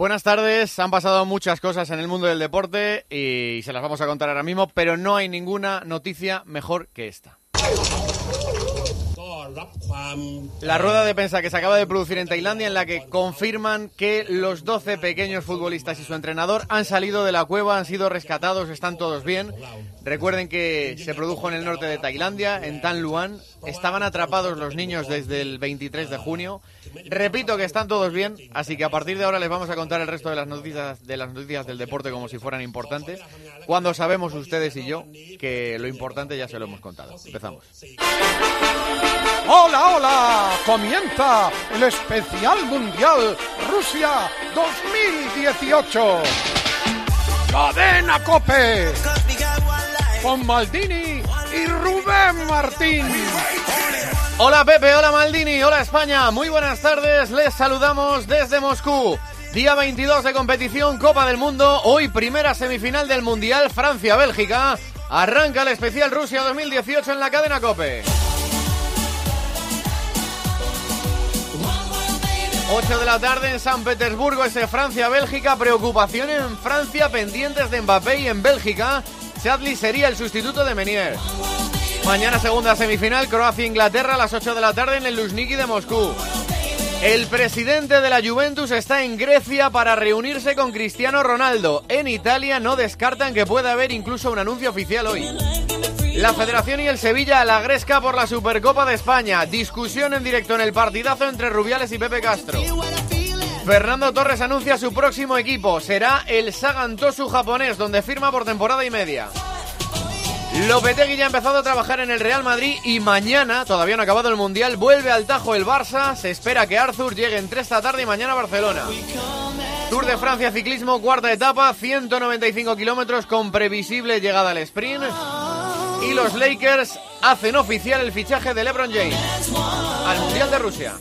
Buenas tardes, han pasado muchas cosas en el mundo del deporte y se las vamos a contar ahora mismo, pero no hay ninguna noticia mejor que esta. La rueda de prensa que se acaba de producir en Tailandia en la que confirman que los 12 pequeños futbolistas y su entrenador han salido de la cueva, han sido rescatados, están todos bien. Recuerden que se produjo en el norte de Tailandia, en Tan Luan. Estaban atrapados los niños desde el 23 de junio. Repito que están todos bien, así que a partir de ahora les vamos a contar el resto de las noticias de las noticias del deporte como si fueran importantes, cuando sabemos ustedes y yo que lo importante ya se lo hemos contado. Empezamos. Hola, hola, comienza el especial mundial Rusia 2018. Cadena Cope con Maldini y Rubén Martín. Hola Pepe, hola Maldini, hola España, muy buenas tardes, les saludamos desde Moscú. Día 22 de competición Copa del Mundo, hoy primera semifinal del Mundial Francia-Bélgica. Arranca el especial Rusia 2018 en la cadena Cope. 8 de la tarde en San Petersburgo, ese Francia-Bélgica. Preocupación en Francia, pendientes de Mbappé y en Bélgica. Chadli sería el sustituto de Menier. Mañana segunda semifinal, Croacia-Inglaterra a las 8 de la tarde en el Luzhniki de Moscú. El presidente de la Juventus está en Grecia para reunirse con Cristiano Ronaldo. En Italia no descartan que pueda haber incluso un anuncio oficial hoy. La Federación y el Sevilla a la gresca por la Supercopa de España. Discusión en directo en el partidazo entre Rubiales y Pepe Castro. Fernando Torres anuncia su próximo equipo. Será el Sagantosu japonés, donde firma por temporada y media. Lopetegui ya ha empezado a trabajar en el Real Madrid y mañana, todavía no ha acabado el Mundial, vuelve al Tajo el Barça. Se espera que Arthur llegue entre esta tarde y mañana a Barcelona. Tour de Francia Ciclismo, cuarta etapa, 195 kilómetros con previsible llegada al sprint. Y los Lakers hacen oficial el fichaje de LeBron James al Mundial de Rusia.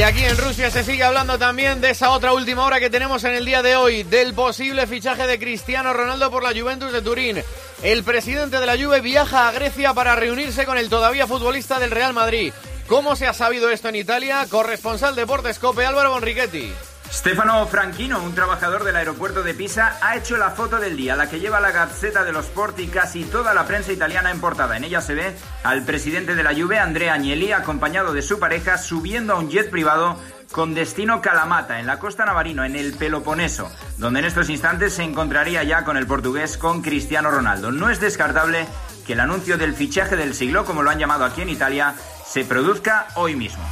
Y aquí en Rusia se sigue hablando también de esa otra última hora que tenemos en el día de hoy, del posible fichaje de Cristiano Ronaldo por la Juventus de Turín. El presidente de la Juve viaja a Grecia para reunirse con el todavía futbolista del Real Madrid. ¿Cómo se ha sabido esto en Italia? Corresponsal Deportes Cope Álvaro Bonrichetti. Stefano Franchino, un trabajador del aeropuerto de Pisa, ha hecho la foto del día, la que lleva la Gazzetta dello Sport y casi toda la prensa italiana en portada. En ella se ve al presidente de la Juve, Andrea Agnelli, acompañado de su pareja, subiendo a un jet privado con destino Calamata, en la costa navarino, en el Peloponeso, donde en estos instantes se encontraría ya con el portugués, con Cristiano Ronaldo. No es descartable que el anuncio del fichaje del siglo, como lo han llamado aquí en Italia, se produzca hoy mismo.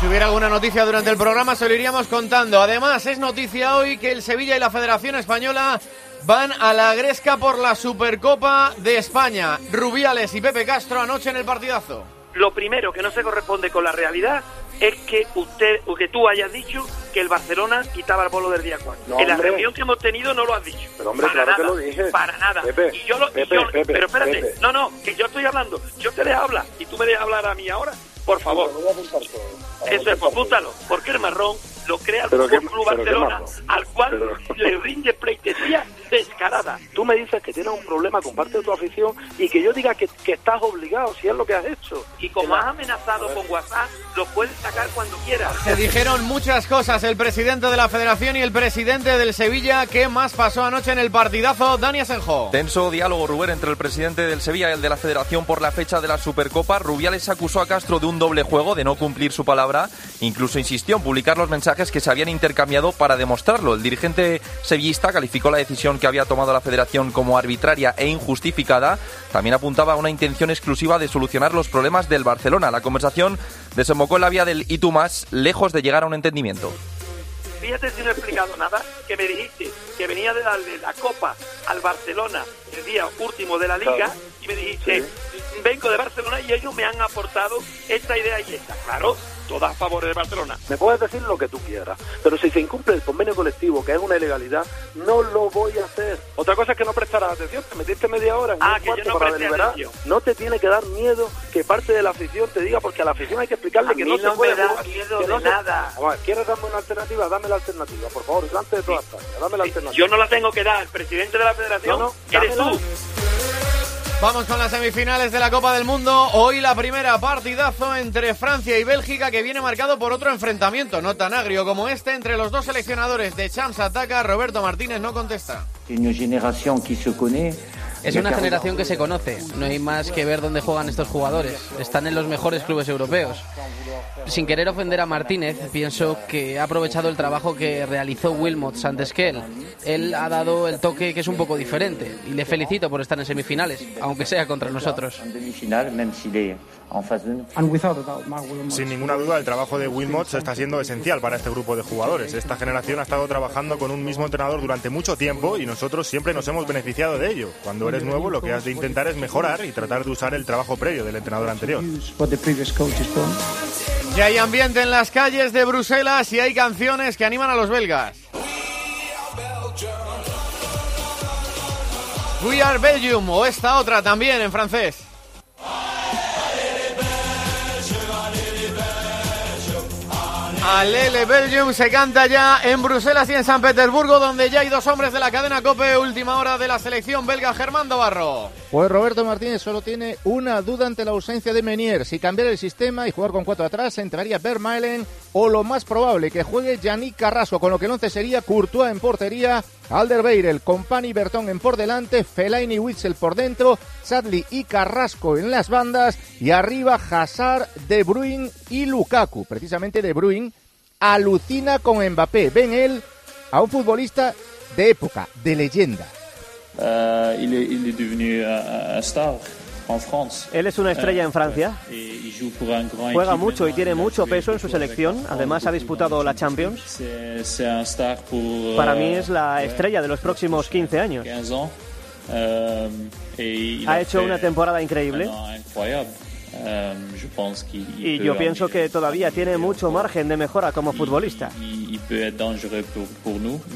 Si hubiera alguna noticia durante el programa, se lo iríamos contando. Además, es noticia hoy que el Sevilla y la Federación Española van a la gresca por la Supercopa de España. Rubiales y Pepe Castro anoche en el partidazo. Lo primero que no se corresponde con la realidad es que usted o que tú hayas dicho que el Barcelona quitaba el bolo del día 4. No, en la hombre. reunión que hemos tenido no lo has dicho. Pero, hombre, para claro que nada, lo dije. Para nada. Pepe, y yo lo, y Pepe, yo- Pepe, pero espérate, Pepe. no, no, que yo estoy hablando. Yo te dejo hablar y tú me dejas hablar a mí ahora. Por favor. Lo voy a apuntar todo. Lo voy a Eso es, todo. apúntalo, porque el marrón lo crea el Club Barcelona, al cual Pero- le rinde pleitesía descarada. Tú me dices que tienes un problema con parte de tu afición y que yo diga que, que estás obligado, si es lo que has hecho. Y como has amenazado con WhatsApp, lo puedes sacar cuando quieras. Se dijeron muchas cosas el presidente de la Federación y el presidente del Sevilla. ¿Qué más pasó anoche en el partidazo? Dani Asenjo. Tenso diálogo, Rubén, entre el presidente del Sevilla y el de la Federación por la fecha de la Supercopa. Rubiales acusó a Castro de un doble juego, de no cumplir su palabra. Incluso insistió en publicar los mensajes que se habían intercambiado para demostrarlo. El dirigente sevillista calificó la decisión que había tomado la Federación como arbitraria e injustificada. También apuntaba a una intención exclusiva de solucionar los problemas del Barcelona. La conversación desembocó en la vía del y tú más, lejos de llegar a un entendimiento. Fíjate si no he explicado nada, que me dijiste que venía de darle la copa al Barcelona el día último de la liga Claro. y me dijiste, vengo de Barcelona y ellos me han aportado esta idea y esta. Claro, todas a favor de Barcelona. Me puedes decir lo que tú quieras, pero si se incumple el convenio colectivo, que es una ilegalidad, No lo voy a hacer. Otra cosa es que no prestarás atención, te metiste media hora en Ah, un que yo cuarto no para deliberar. atención. No te tiene que dar miedo que parte de la afición te diga, porque a la afición hay que explicarle A que mí no, no se puede me da jugar, miedo que de no nada. Vamos a ver, ¿Quieres darme una alternativa? Dame la alternativa, por favor, delante de toda España. Dame la alternativa. Yo no la tengo que dar. El presidente de la federación No, no, eres dámela. tú. Vamos con las semifinales de la Copa del Mundo. Hoy la primera partidazo entre Francia y Bélgica que viene marcado por otro enfrentamiento, no tan agrio como este, entre los dos seleccionadores. De Champs ataca, Roberto Martínez no contesta. Une génération qui se. Es una generación que se conoce, no hay más que ver dónde juegan estos jugadores. Están en los mejores clubes europeos. Sin querer ofender a Martínez, pienso que ha aprovechado el trabajo que realizó Wilmot antes que él. Él ha dado el toque que es un poco diferente y le felicito por estar en semifinales, aunque sea contra nosotros. Sin ninguna duda, el trabajo de Wilmot está siendo esencial para este grupo de jugadores. Esta generación ha estado trabajando con un mismo entrenador durante mucho tiempo y nosotros siempre nos hemos beneficiado de ello. Cuando eres nuevo, lo que has de intentar es mejorar y tratar de usar el trabajo previo del entrenador anterior. Ya hay ambiente en las calles de Bruselas y hay canciones que animan a los belgas. We are Belgium o esta otra también en francés. Alele Belgium se canta ya en Bruselas y en San Petersburgo, donde ya hay dos hombres de la cadena Cope, última hora de la selección belga, Germán Barro. Pues Roberto Martínez solo tiene una duda ante la ausencia de Menier. Si cambiar el sistema y jugar con cuatro atrás, entraría Vermaelen o lo más probable que juegue Yannick Carrasco, con lo que el once sería Courtois en portería, Alderweireld, Company Bertón en por delante, Fellaini y Witzel por dentro, Chadli y Carrasco en las bandas y arriba Hazard, De Bruyne y Lukaku. Precisamente De Bruyne alucina con Mbappé. Ven él a un futbolista de época, de leyenda. Il, est, il est devenu un star en France. Él es una estrella en Francia. Un grand Juega mucho y tiene mucho peso en su selección. Además ha disputado la Champions. Para euh, mí es la estrella de los próximos 15 años. 15 ans. Euh, Ha hecho una temporada increíble. Euh, il Y peut yo en- pienso que todavía tiene mucho margen de mejora como futbolista.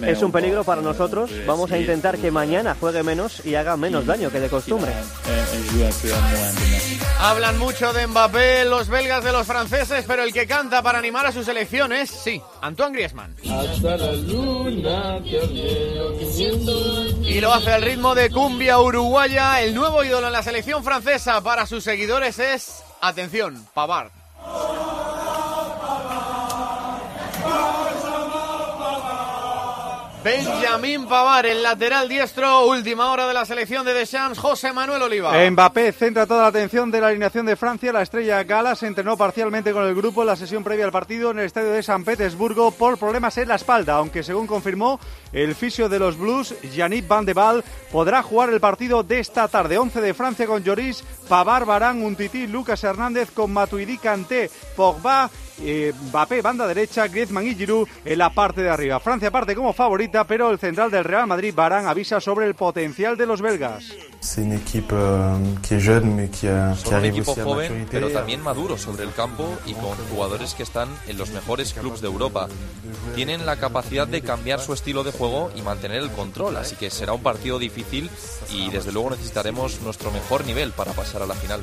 Es un peligro para nosotros. on peut Vamos a intentar que mañana juegue menos y haga menos daño que de costumbre. Hablan mucho de Mbappé, los belgas de los franceses, pero el que canta para animar a su selección es, sí, Antoine Griezmann. Y lo hace al ritmo de cumbia uruguaya. El nuevo ídolo en la selección francesa para sus seguidores es, atención, Pavard. Benjamín Pavard, el lateral diestro, última hora de la selección de Deschamps, José Manuel Oliva. Mbappé centra toda la atención de la alineación de Francia. La estrella Gala se entrenó parcialmente con el grupo en la sesión previa al partido en el estadio de San Petersburgo por problemas en la espalda, aunque según confirmó el fisio de los Blues, Yannick Van de Val, podrá jugar el partido de esta tarde. 11 de Francia con Lloris, Pavard, Barán, Untiti, Lucas Hernández con Matuidi, Kanté, Pogba, eh, Mbappé, banda derecha, Griezmann y Giroud en la parte de arriba. Francia parte como favorita, pero el central del Real Madrid, Barán, avisa sobre el potencial de los belgas. Son un equipo aussi à joven, maturité. pero también maduro sobre el campo y con jugadores que están en los mejores clubes de Europa. Tienen la capacidad de cambiar su estilo de juego y mantener el control, así que será un partido difícil y desde luego necesitaremos nuestro mejor nivel para pasar a la final.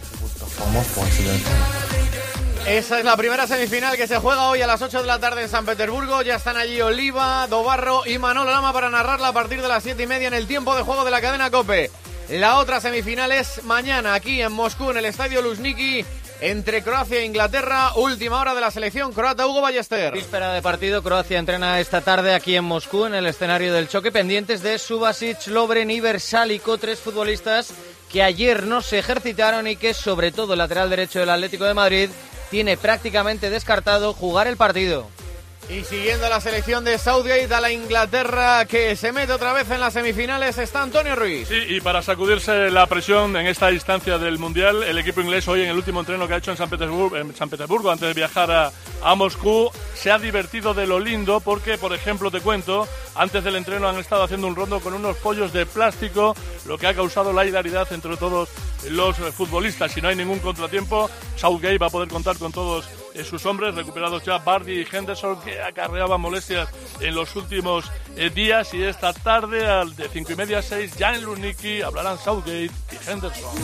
Esa es la primera semifinal que se juega hoy a las 8 de la tarde en San Petersburgo. Ya están allí Oliva, Dobarro y Manolo Lama para narrarla a partir de las 7 y media en el tiempo de juego de la cadena Cope. La otra semifinal es mañana aquí en Moscú, en el estadio Luzhniki, entre Croacia e Inglaterra. Última hora de la selección croata Hugo Ballester. Víspera de partido, Croacia entrena esta tarde aquí en Moscú, en el escenario del choque, pendientes de Subasic, Lobren y Versálico, tres futbolistas que ayer no se ejercitaron y que, sobre todo el lateral derecho del Atlético de Madrid, tiene prácticamente descartado jugar el partido. Y siguiendo la selección de Southgate a la Inglaterra que se mete otra vez en las semifinales está Antonio Ruiz. Sí, y para sacudirse la presión en esta instancia del Mundial, el equipo inglés hoy en el último entreno que ha hecho en San Petersburgo, antes de viajar a, Moscú, se ha divertido de lo lindo porque, por ejemplo, te cuento, antes del entreno han estado haciendo un rondo con unos pollos de plástico, lo que ha causado la hilaridad entre todos los futbolistas. Si no hay ningún contratiempo, Southgate va a poder contar con todos eh, sus hombres, recuperados ya Bardi y Henderson, que acarreaban molestias en los últimos eh, días. Y esta tarde, al de 5 y media a 6, ya en Luniki hablarán Southgate y Henderson.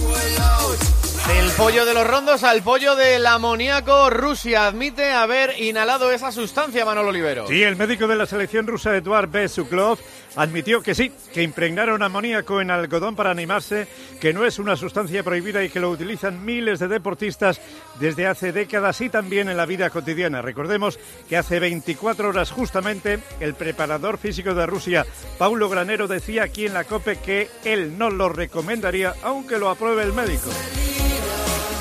Del pollo de los rondos al pollo del amoníaco, Rusia admite haber inhalado esa sustancia, Manolo Olivero. Sí, el médico de la selección rusa, Eduard Besuklov, admitió que sí, que impregnaron amoníaco en algodón para animarse, que no es una sustancia prohibida y que lo utilizan miles de deportistas desde hace décadas y también en la vida cotidiana. Recordemos que hace 24 horas justamente el preparador físico de Rusia, Paulo Granero, decía aquí en la COPE que él no lo recomendaría aunque lo apruebe el médico.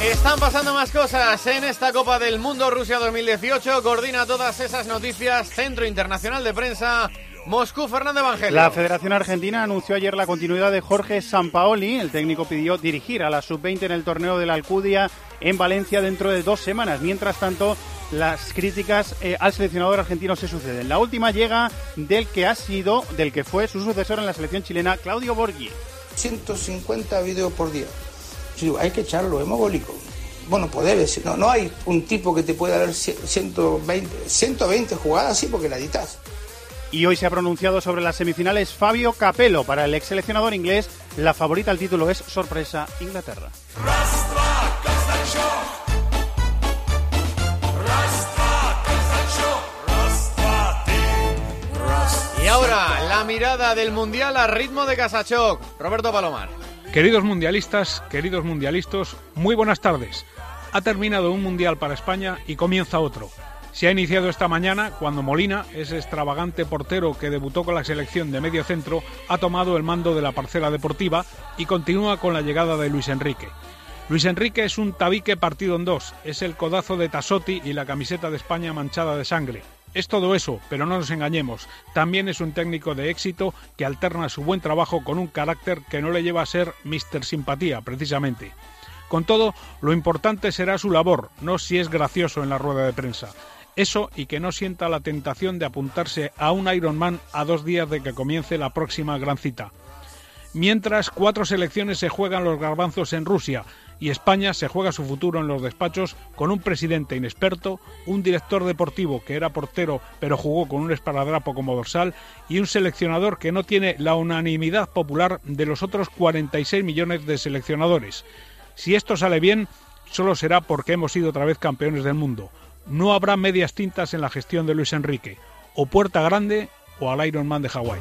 Están pasando más cosas en esta Copa del Mundo Rusia 2018. Coordina todas esas noticias Centro Internacional de Prensa. Moscú, Fernando Evangelio. La Federación Argentina anunció ayer la continuidad de Jorge Sampaoli. El técnico pidió dirigir a la sub-20 en el torneo de la Alcudia en Valencia dentro de dos semanas. Mientras tanto, las críticas eh, al seleccionador argentino se suceden. La última llega del que ha sido, del que fue su sucesor en la selección chilena, Claudio Borghi. 150 videos por día. Yo hay que echarlo, hemogólico. Bueno, poder decir, no, no hay un tipo que te pueda dar 120, 120 jugadas así porque la editas. Y hoy se ha pronunciado sobre las semifinales Fabio Capello. Para el ex seleccionador inglés, la favorita al título es sorpresa Inglaterra. Y ahora, la mirada del Mundial a ritmo de Casachoc. Roberto Palomar. Queridos mundialistas, queridos mundialistas, muy buenas tardes. Ha terminado un mundial para España y comienza otro. Se ha iniciado esta mañana cuando Molina, ese extravagante portero que debutó con la selección de medio centro, ha tomado el mando de la parcela deportiva y continúa con la llegada de Luis Enrique. Luis Enrique es un tabique partido en dos, es el codazo de Tasotti y la camiseta de España manchada de sangre. Es todo eso, pero no nos engañemos. También es un técnico de éxito que alterna su buen trabajo con un carácter que no le lleva a ser Mr. Simpatía, precisamente. Con todo, lo importante será su labor, no si es gracioso en la rueda de prensa. Eso y que no sienta la tentación de apuntarse a un Ironman a dos días de que comience la próxima gran cita. Mientras cuatro selecciones se juegan los garbanzos en Rusia y España se juega su futuro en los despachos con un presidente inexperto, un director deportivo que era portero pero jugó con un esparadrapo como dorsal y un seleccionador que no tiene la unanimidad popular de los otros 46 millones de seleccionadores. Si esto sale bien, solo será porque hemos sido otra vez campeones del mundo. No habrá medias tintas en la gestión de Luis Enrique, o Puerta Grande o al Ironman de Hawái.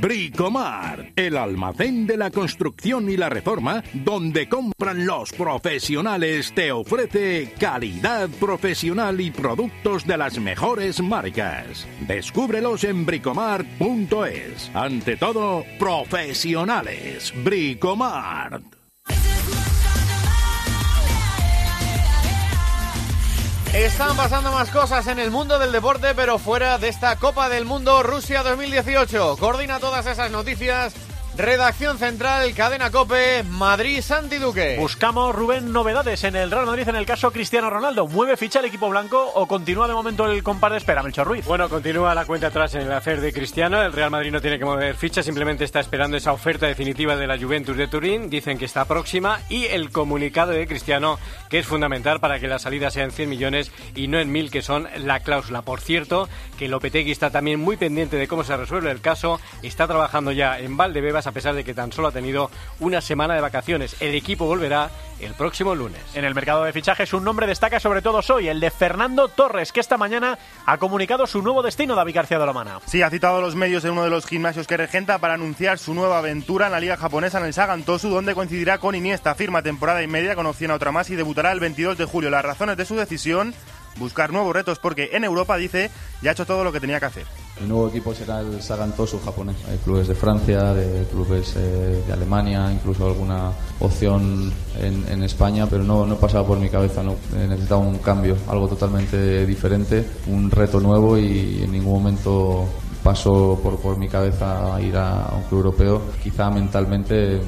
Bricomar, el almacén de la construcción y la reforma, donde compran los profesionales, te ofrece calidad profesional y productos de las mejores marcas. Descúbrelos en bricomar.es. Ante todo, profesionales. Bricomar. Están pasando más cosas en el mundo del deporte, pero fuera de esta Copa del Mundo Rusia 2018. Coordina todas esas noticias Redacción Central, Cadena Cope, Madrid, Santi Duque. Buscamos, Rubén, novedades en el Real Madrid en el caso Cristiano Ronaldo. ¿Mueve ficha el equipo blanco o continúa de momento el compar de espera, Melchor Ruiz? Bueno, continúa la cuenta atrás en el hacer de Cristiano. El Real Madrid no tiene que mover ficha, simplemente está esperando esa oferta definitiva de la Juventus de Turín. Dicen que está próxima y el comunicado de Cristiano, que es fundamental para que la salida sea en 100 millones y no en 1000, que son la cláusula. Por cierto, que Lopetegui está también muy pendiente de cómo se resuelve el caso. Está trabajando ya en Valdebebas a pesar de que tan solo ha tenido una semana de vacaciones. El equipo volverá el próximo lunes. En el mercado de fichajes un nombre destaca sobre todo hoy, el de Fernando Torres, que esta mañana ha comunicado su nuevo destino, David García de la Mana. Sí, ha citado a los medios en uno de los gimnasios que regenta para anunciar su nueva aventura en la liga japonesa en el Sagan Tosu, donde coincidirá con Iniesta, firma temporada y media con opción a otra más y debutará el 22 de julio. Las razones de su decisión buscar nuevos retos porque en Europa, dice, ya ha hecho todo lo que tenía que hacer. Mi nuevo equipo será el Sagan Tosu japonés. Hay clubes de Francia, de clubes eh, de Alemania, incluso alguna opción en, España, pero no, no pasaba por mi cabeza. No. Eh, necesitaba un cambio, algo totalmente diferente, un reto nuevo y en ningún momento pasó por, por mi cabeza ir a, a un club europeo. Quizá mentalmente eh,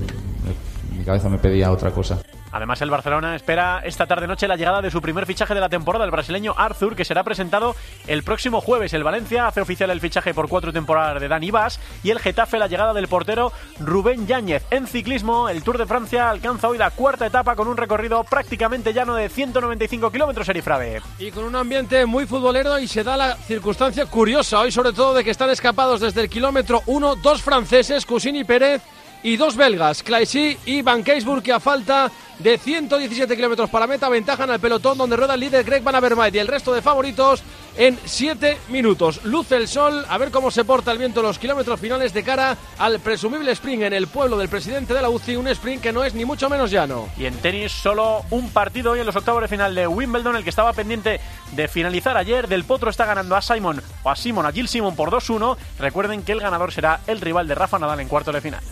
mi cabeza me pedía otra cosa. Además, el Barcelona espera esta tarde-noche la llegada de su primer fichaje de la temporada, el brasileño Arthur, que será presentado el próximo jueves. El Valencia hace oficial el fichaje por cuatro temporadas de Dani Vaz y el Getafe la llegada del portero Rubén Yáñez. En ciclismo, el Tour de Francia alcanza hoy la cuarta etapa con un recorrido prácticamente llano de 195 kilómetros, Erifrave. Y con un ambiente muy futbolero y se da la circunstancia curiosa hoy, sobre todo de que están escapados desde el kilómetro 1 dos franceses, Cusini Pérez y dos belgas, Claesy y Van Keysburg, que a falta de 117 kilómetros para meta aventajan al pelotón donde rueda el líder Greg Van Avermaet y el resto de favoritos en 7 minutos. Luce el sol, a ver cómo se porta el viento en los kilómetros finales de cara al presumible sprint en el pueblo del presidente de la UCI, un sprint que no es ni mucho menos llano. Y en tenis solo un partido hoy en los octavos de final de Wimbledon, el que estaba pendiente de finalizar ayer. Del Potro está ganando a Simon o a Simon, a Jill Simon por 2-1. Recuerden que el ganador será el rival de Rafa Nadal en cuarto de final.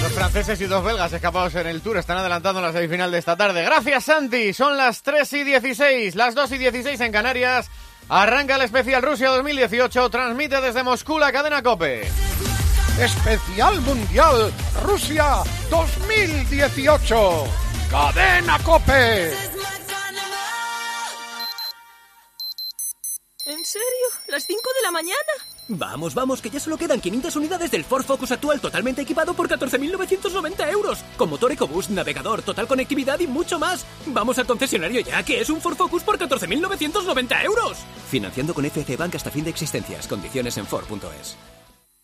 Dos franceses y dos belgas escapados en el Tour están adelantando la semifinal de esta tarde. Gracias, Santi. Son las 3 y 16, las 2 y 16 en Canarias. Arranca el especial Rusia 2018. Transmite desde Moscú la cadena Cope. Especial Mundial Rusia 2018. Cadena Cope. ¿En serio? ¿Las 5 de la mañana? Vamos, vamos, que ya solo quedan 500 unidades del Ford Focus actual totalmente equipado por 14.990 euros. Con motor EcoBoost, navegador, total conectividad y mucho más. Vamos al concesionario ya, que es un Ford Focus por 14.990 euros. Financiando con FC Bank hasta fin de existencias. Condiciones en Ford.es.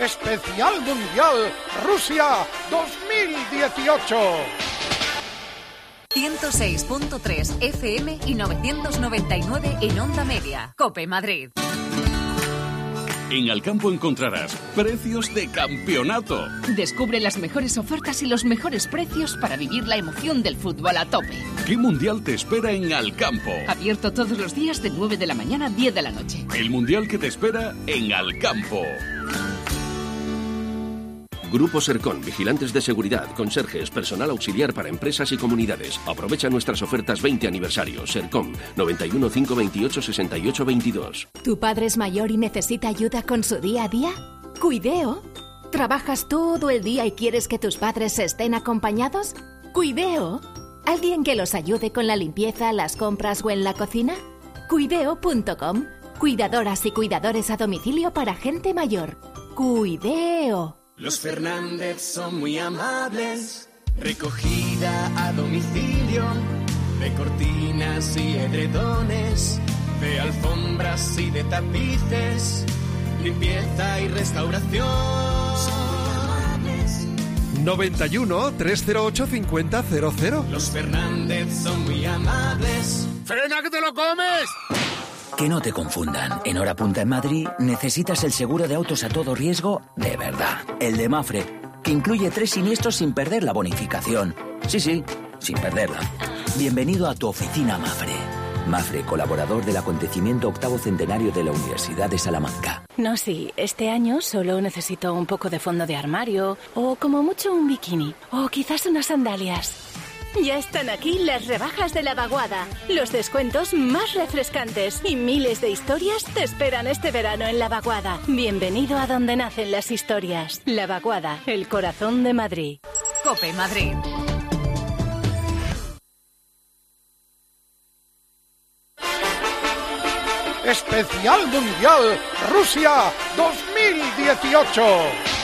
Especial Mundial Rusia 2018. 106.3 FM y 999 en onda media. Cope Madrid. En Alcampo encontrarás precios de campeonato. Descubre las mejores ofertas y los mejores precios para vivir la emoción del fútbol a tope. ¿Qué mundial te espera en Alcampo? Abierto todos los días de 9 de la mañana a 10 de la noche. El mundial que te espera en Alcampo. Grupo Sercon, vigilantes de seguridad, conserjes, personal auxiliar para empresas y comunidades. Aprovecha nuestras ofertas 20 aniversario. Sercon, 91 528 68 22. ¿Tu padre es mayor y necesita ayuda con su día a día? Cuideo. ¿Trabajas todo el día y quieres que tus padres estén acompañados? Cuideo. ¿Alguien que los ayude con la limpieza, las compras o en la cocina? Cuideo.com. Cuidadoras y cuidadores a domicilio para gente mayor. Cuideo. Los Fernández son muy amables, recogida a domicilio, de cortinas y edredones, de alfombras y de tapices, limpieza y restauración. Son muy amables. 91 308 5000. Los Fernández son muy amables. ¡Frena que te lo comes! Que no te confundan. En hora punta en Madrid necesitas el seguro de autos a todo riesgo de verdad. El de Mafre, que incluye tres siniestros sin perder la bonificación. Sí, sí, sin perderla. Bienvenido a tu oficina Mafre. Mafre, colaborador del acontecimiento octavo centenario de la Universidad de Salamanca. No, sí, este año solo necesito un poco de fondo de armario, o como mucho un bikini, o quizás unas sandalias. Ya están aquí las rebajas de la vaguada, los descuentos más refrescantes y miles de historias te esperan este verano en la vaguada. Bienvenido a donde nacen las historias. La vaguada, el corazón de Madrid. Cope Madrid. Especial Mundial Rusia 2018.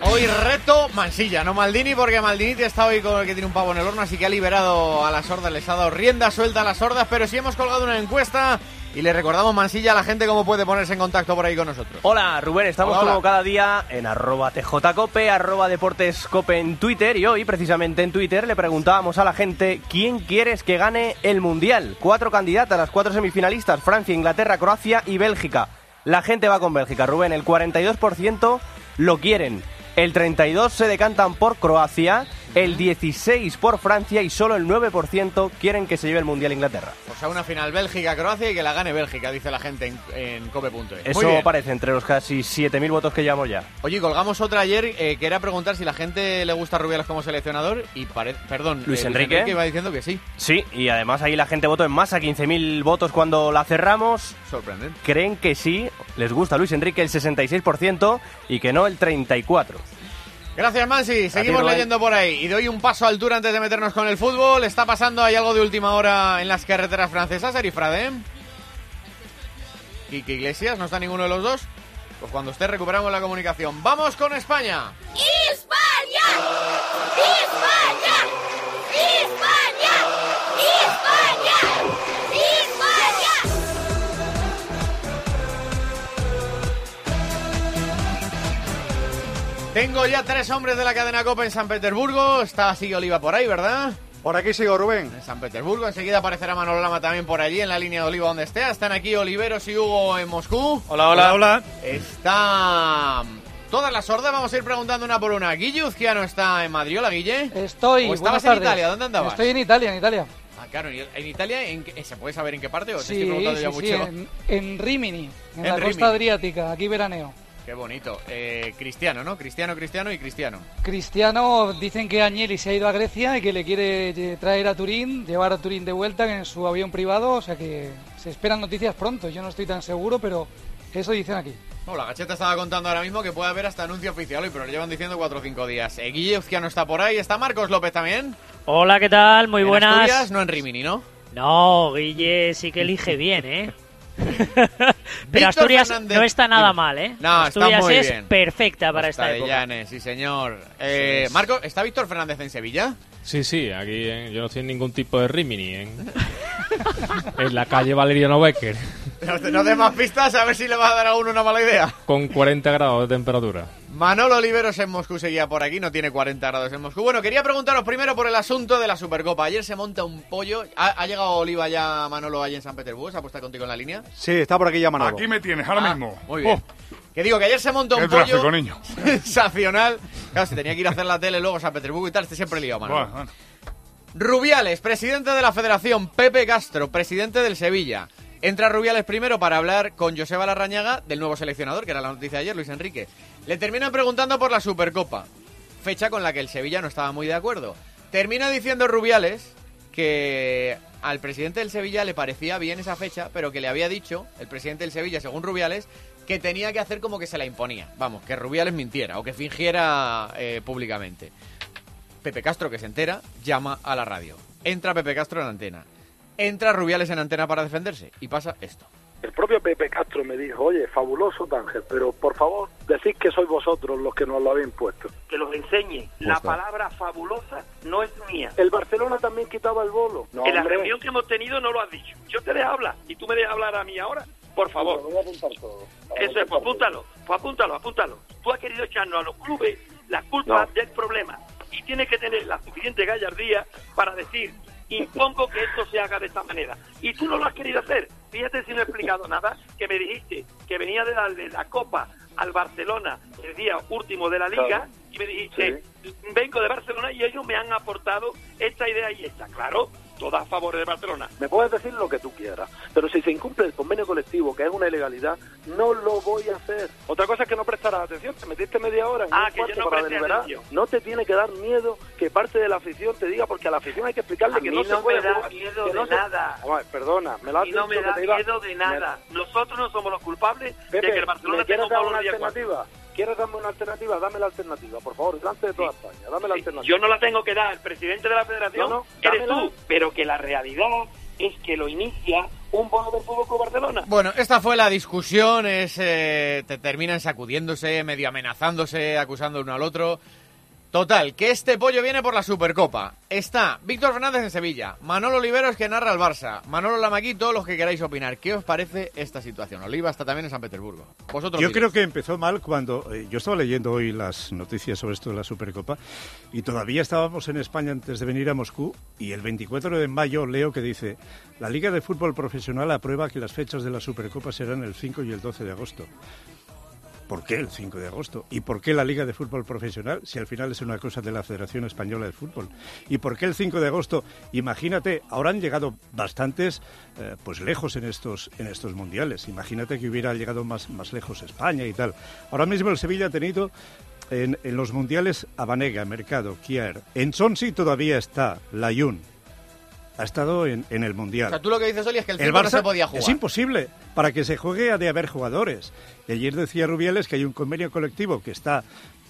Hoy reto Mansilla, no Maldini, porque Maldini está hoy con el que tiene un pavo en el horno, así que ha liberado a las sordas, les ha dado rienda suelta a las sordas, pero sí hemos colgado una encuesta Y le recordamos, Mansilla, a la gente cómo puede ponerse en contacto por ahí con nosotros. Hola, Rubén, estamos Hola, hola. como cada día en arroba tjcope, arroba deportescope en Twitter y hoy precisamente en Twitter le preguntábamos a la gente quién quieres que gane el Mundial. Cuatro candidatas, las cuatro semifinalistas, Francia, Inglaterra, Croacia y Bélgica. La gente va con Bélgica, Rubén, el 42% lo quieren. El 32 se decantan por Croacia, el 16 por Francia y solo el 9% quieren que se lleve el Mundial Inglaterra. O sea, una final Bélgica-Croacia y que la gane Bélgica, dice la gente en, en cope.es. Eso parece entre los casi 7.000 votos que llevamos ya. Oye, colgamos otra ayer eh, que era preguntar si la gente le gusta a Rubiales como seleccionador y pare- perdón, Luis eh, Enrique. iba diciendo que sí. Sí, y además ahí la gente votó en masa, 15.000 votos cuando la cerramos. Sorprendente. Creen que sí, les gusta Luis Enrique el 66% y que no el 34%. Gracias, Mansi. Seguimos leyendo por ahí. Y doy un paso a altura antes de meternos con el fútbol. Está pasando, hay algo de última hora en las carreteras francesas, Erifrade. ¿Y que Iglesias? ¿No está ninguno de los dos? Pues cuando esté recuperamos la comunicación. ¡Vamos con España! ¡España! ¡España! ¡España! ¡España! Tengo ya tres hombres de la cadena Copa en San Petersburgo. Está sigue Oliva por ahí, ¿verdad? Por aquí sigo, Rubén. En San Petersburgo. Enseguida aparecerá Manolo Lama también por allí, en la línea de Oliva donde esté. Están aquí Oliveros y Hugo en Moscú. Hola, hola. Hola, Está... Todas las sordas, vamos a ir preguntando una por una. Guille Uzquiano está en Madrid, hola Guille. Estoy. ¿O estabas en. Italia? ¿Dónde andabas? Estoy en Italia, en Italia. Ah, claro, ¿y en Italia ¿en qué- se puede saber en qué parte o te Sí, estoy preguntando sí, ya sí, mucho? en, en Rimini, en, En la Rimini. costa adriática, aquí veraneo. Qué bonito. Eh, cristiano, ¿no? Cristiano, Cristiano y Cristiano. Cristiano dicen que Agnelli se ha ido a Grecia y que le quiere eh, traer a Turín, llevar a Turín de vuelta en su avión privado, o sea que se esperan noticias pronto. Yo no estoy tan seguro, pero eso dicen aquí. No, la gacheta estaba contando ahora mismo que puede haber hasta anuncio oficial hoy, pero lo llevan diciendo cuatro o cinco días. Eh, Guille Uzquiano está por ahí. ¿Está Marcos López también? Hola, ¿qué tal? Muy En buenas. Asturias, no en Rimini, ¿no? No, Guille sí que elige bien, ¿eh? Pero Asturias Fernández. no está nada mal, ¿eh? No, está Asturias muy es bien. perfecta para Costa esta época. Llanes, sí señor. Eh, Marco, ¿está Víctor Fernández en Sevilla? Sí, sí, aquí eh, yo no estoy en ningún tipo de Rimini. En, en la calle Valeriano Becker, No no des más pistas a ver si le va a dar a uno una mala idea. con 40 grados de temperatura. Manolo Oliveros en Moscú seguía por aquí, no tiene 40 grados en Moscú. Bueno, quería preguntaros primero por el asunto de la Supercopa. Ayer se monta un pollo. ¿Ha, ha llegado Oliva ya Manolo ahí en San Petersburgo? ¿Se ha puesto contigo en la línea? Sí, está por aquí ya Manolo. Aquí me tienes, ahora Ah, mismo. Muy bien. Que digo que ayer se montó un Qué pollo niño. sensacional. Claro, se tenía que ir a hacer la tele luego a San Petersburgo y tal, este siempre liado, Manolo. Bueno, bueno. Rubiales, presidente de la Federación, Pepe Castro, presidente del Sevilla. Entra Rubiales primero para hablar con Joseba Larrañaga del nuevo seleccionador, que era la noticia de ayer, Luis Enrique. Le terminan preguntando por la Supercopa, fecha con la que el Sevilla no estaba muy de acuerdo. Termina diciendo Rubiales que al presidente del Sevilla le parecía bien esa fecha, pero que le había dicho, el presidente del Sevilla, según Rubiales, que tenía que hacer como que se la imponía. Vamos, que Rubiales mintiera o que fingiera eh, públicamente. Pepe Castro, que se entera, llama a la radio. Entra Pepe Castro en antena. Entra Rubiales en antena para defenderse. Y pasa esto. El propio Pepe Castro me dijo, oye, fabuloso Tánger, pero por favor, decid que sois vosotros los que nos lo habéis puesto. que los enseñe. La palabra fabulosa no es mía. El Barcelona también quitaba el bolo. No, en la hombre. reunión que hemos tenido no lo has dicho. Yo te dejo hablar y tú me dejas hablar a mí ahora. Por favor. Voy a apuntar todo. Eso es, pues apúntalo, pues apúntalo, apúntalo. Tú has querido echarnos a los clubes la culpa del problema y tienes que tener la suficiente gallardía para decir, impongo que esto se haga de esta manera. Y tú no lo has querido hacer. Fíjate si no he explicado nada, que me dijiste que venía de darle la copa al Barcelona el día último de la liga Claro. y me dijiste, vengo de Barcelona y ellos me han aportado esta idea y esta. Claro, todas a favor de Barcelona. Me puedes decir lo que tú quieras, pero si se incumple el convenio colectivo, que es una ilegalidad, no lo voy a hacer. Otra cosa es que no prestarás atención, te metiste media hora en Ah, un que yo cuarto no para deliberar. atención. No te tiene que dar miedo que parte de la afición te diga, porque a la afición hay que explicarle A que mí no, no se puede me da jugar, miedo de no nada. Ver, perdona, me lo has y no me da miedo de nada. Nosotros no somos los culpables Pepe, de que el Barcelona ¿me tenga un dar una alternativa? ¿Quieres darme una alternativa? Dame la alternativa, por favor, delante de toda España. Dame la alternativa. Yo no la tengo que dar, el presidente de la federación No, no, eres tú, pero que la realidad es que lo inicia un bono del Fútbol Club Barcelona. Bueno, esta fue la discusión. Es, eh, te terminan sacudiéndose, medio amenazándose, acusando uno al otro. Total, que este pollo viene por la Supercopa. Está Víctor Fernández en Sevilla, Manolo Oliveros que narra el Barça, Manolo Lamaquí, todos los que queráis opinar. ¿Qué os parece esta situación? Oliva está también en San Petersburgo. Vosotros Yo creo que empezó mal cuando eh, yo estaba leyendo hoy las noticias sobre esto de la Supercopa y todavía estábamos en España antes de venir a Moscú y el 24 de mayo leo que dice la Liga de Fútbol Profesional aprueba que las fechas de la Supercopa serán el 5 y el 12 de agosto. ¿Por qué el 5 de agosto? ¿Y por qué la Liga de Fútbol Profesional si al final es una cosa de la Federación Española de Fútbol? ¿Y por qué el 5 de agosto? Imagínate, ahora han llegado bastantes eh, pues lejos en estos, en estos mundiales. Imagínate que hubiera llegado más, más lejos España y tal. Ahora mismo el Sevilla ha tenido en, en los mundiales a Mercado, Kier. En Sonsi todavía está Layun. Ha estado en, en el mundial. O sea, tú lo que dices, Oli, es que el El 5 no Barça se podía jugar. es imposible. Para que se juegue ha de haber jugadores. Y ayer decía Rubiales que hay un convenio colectivo que está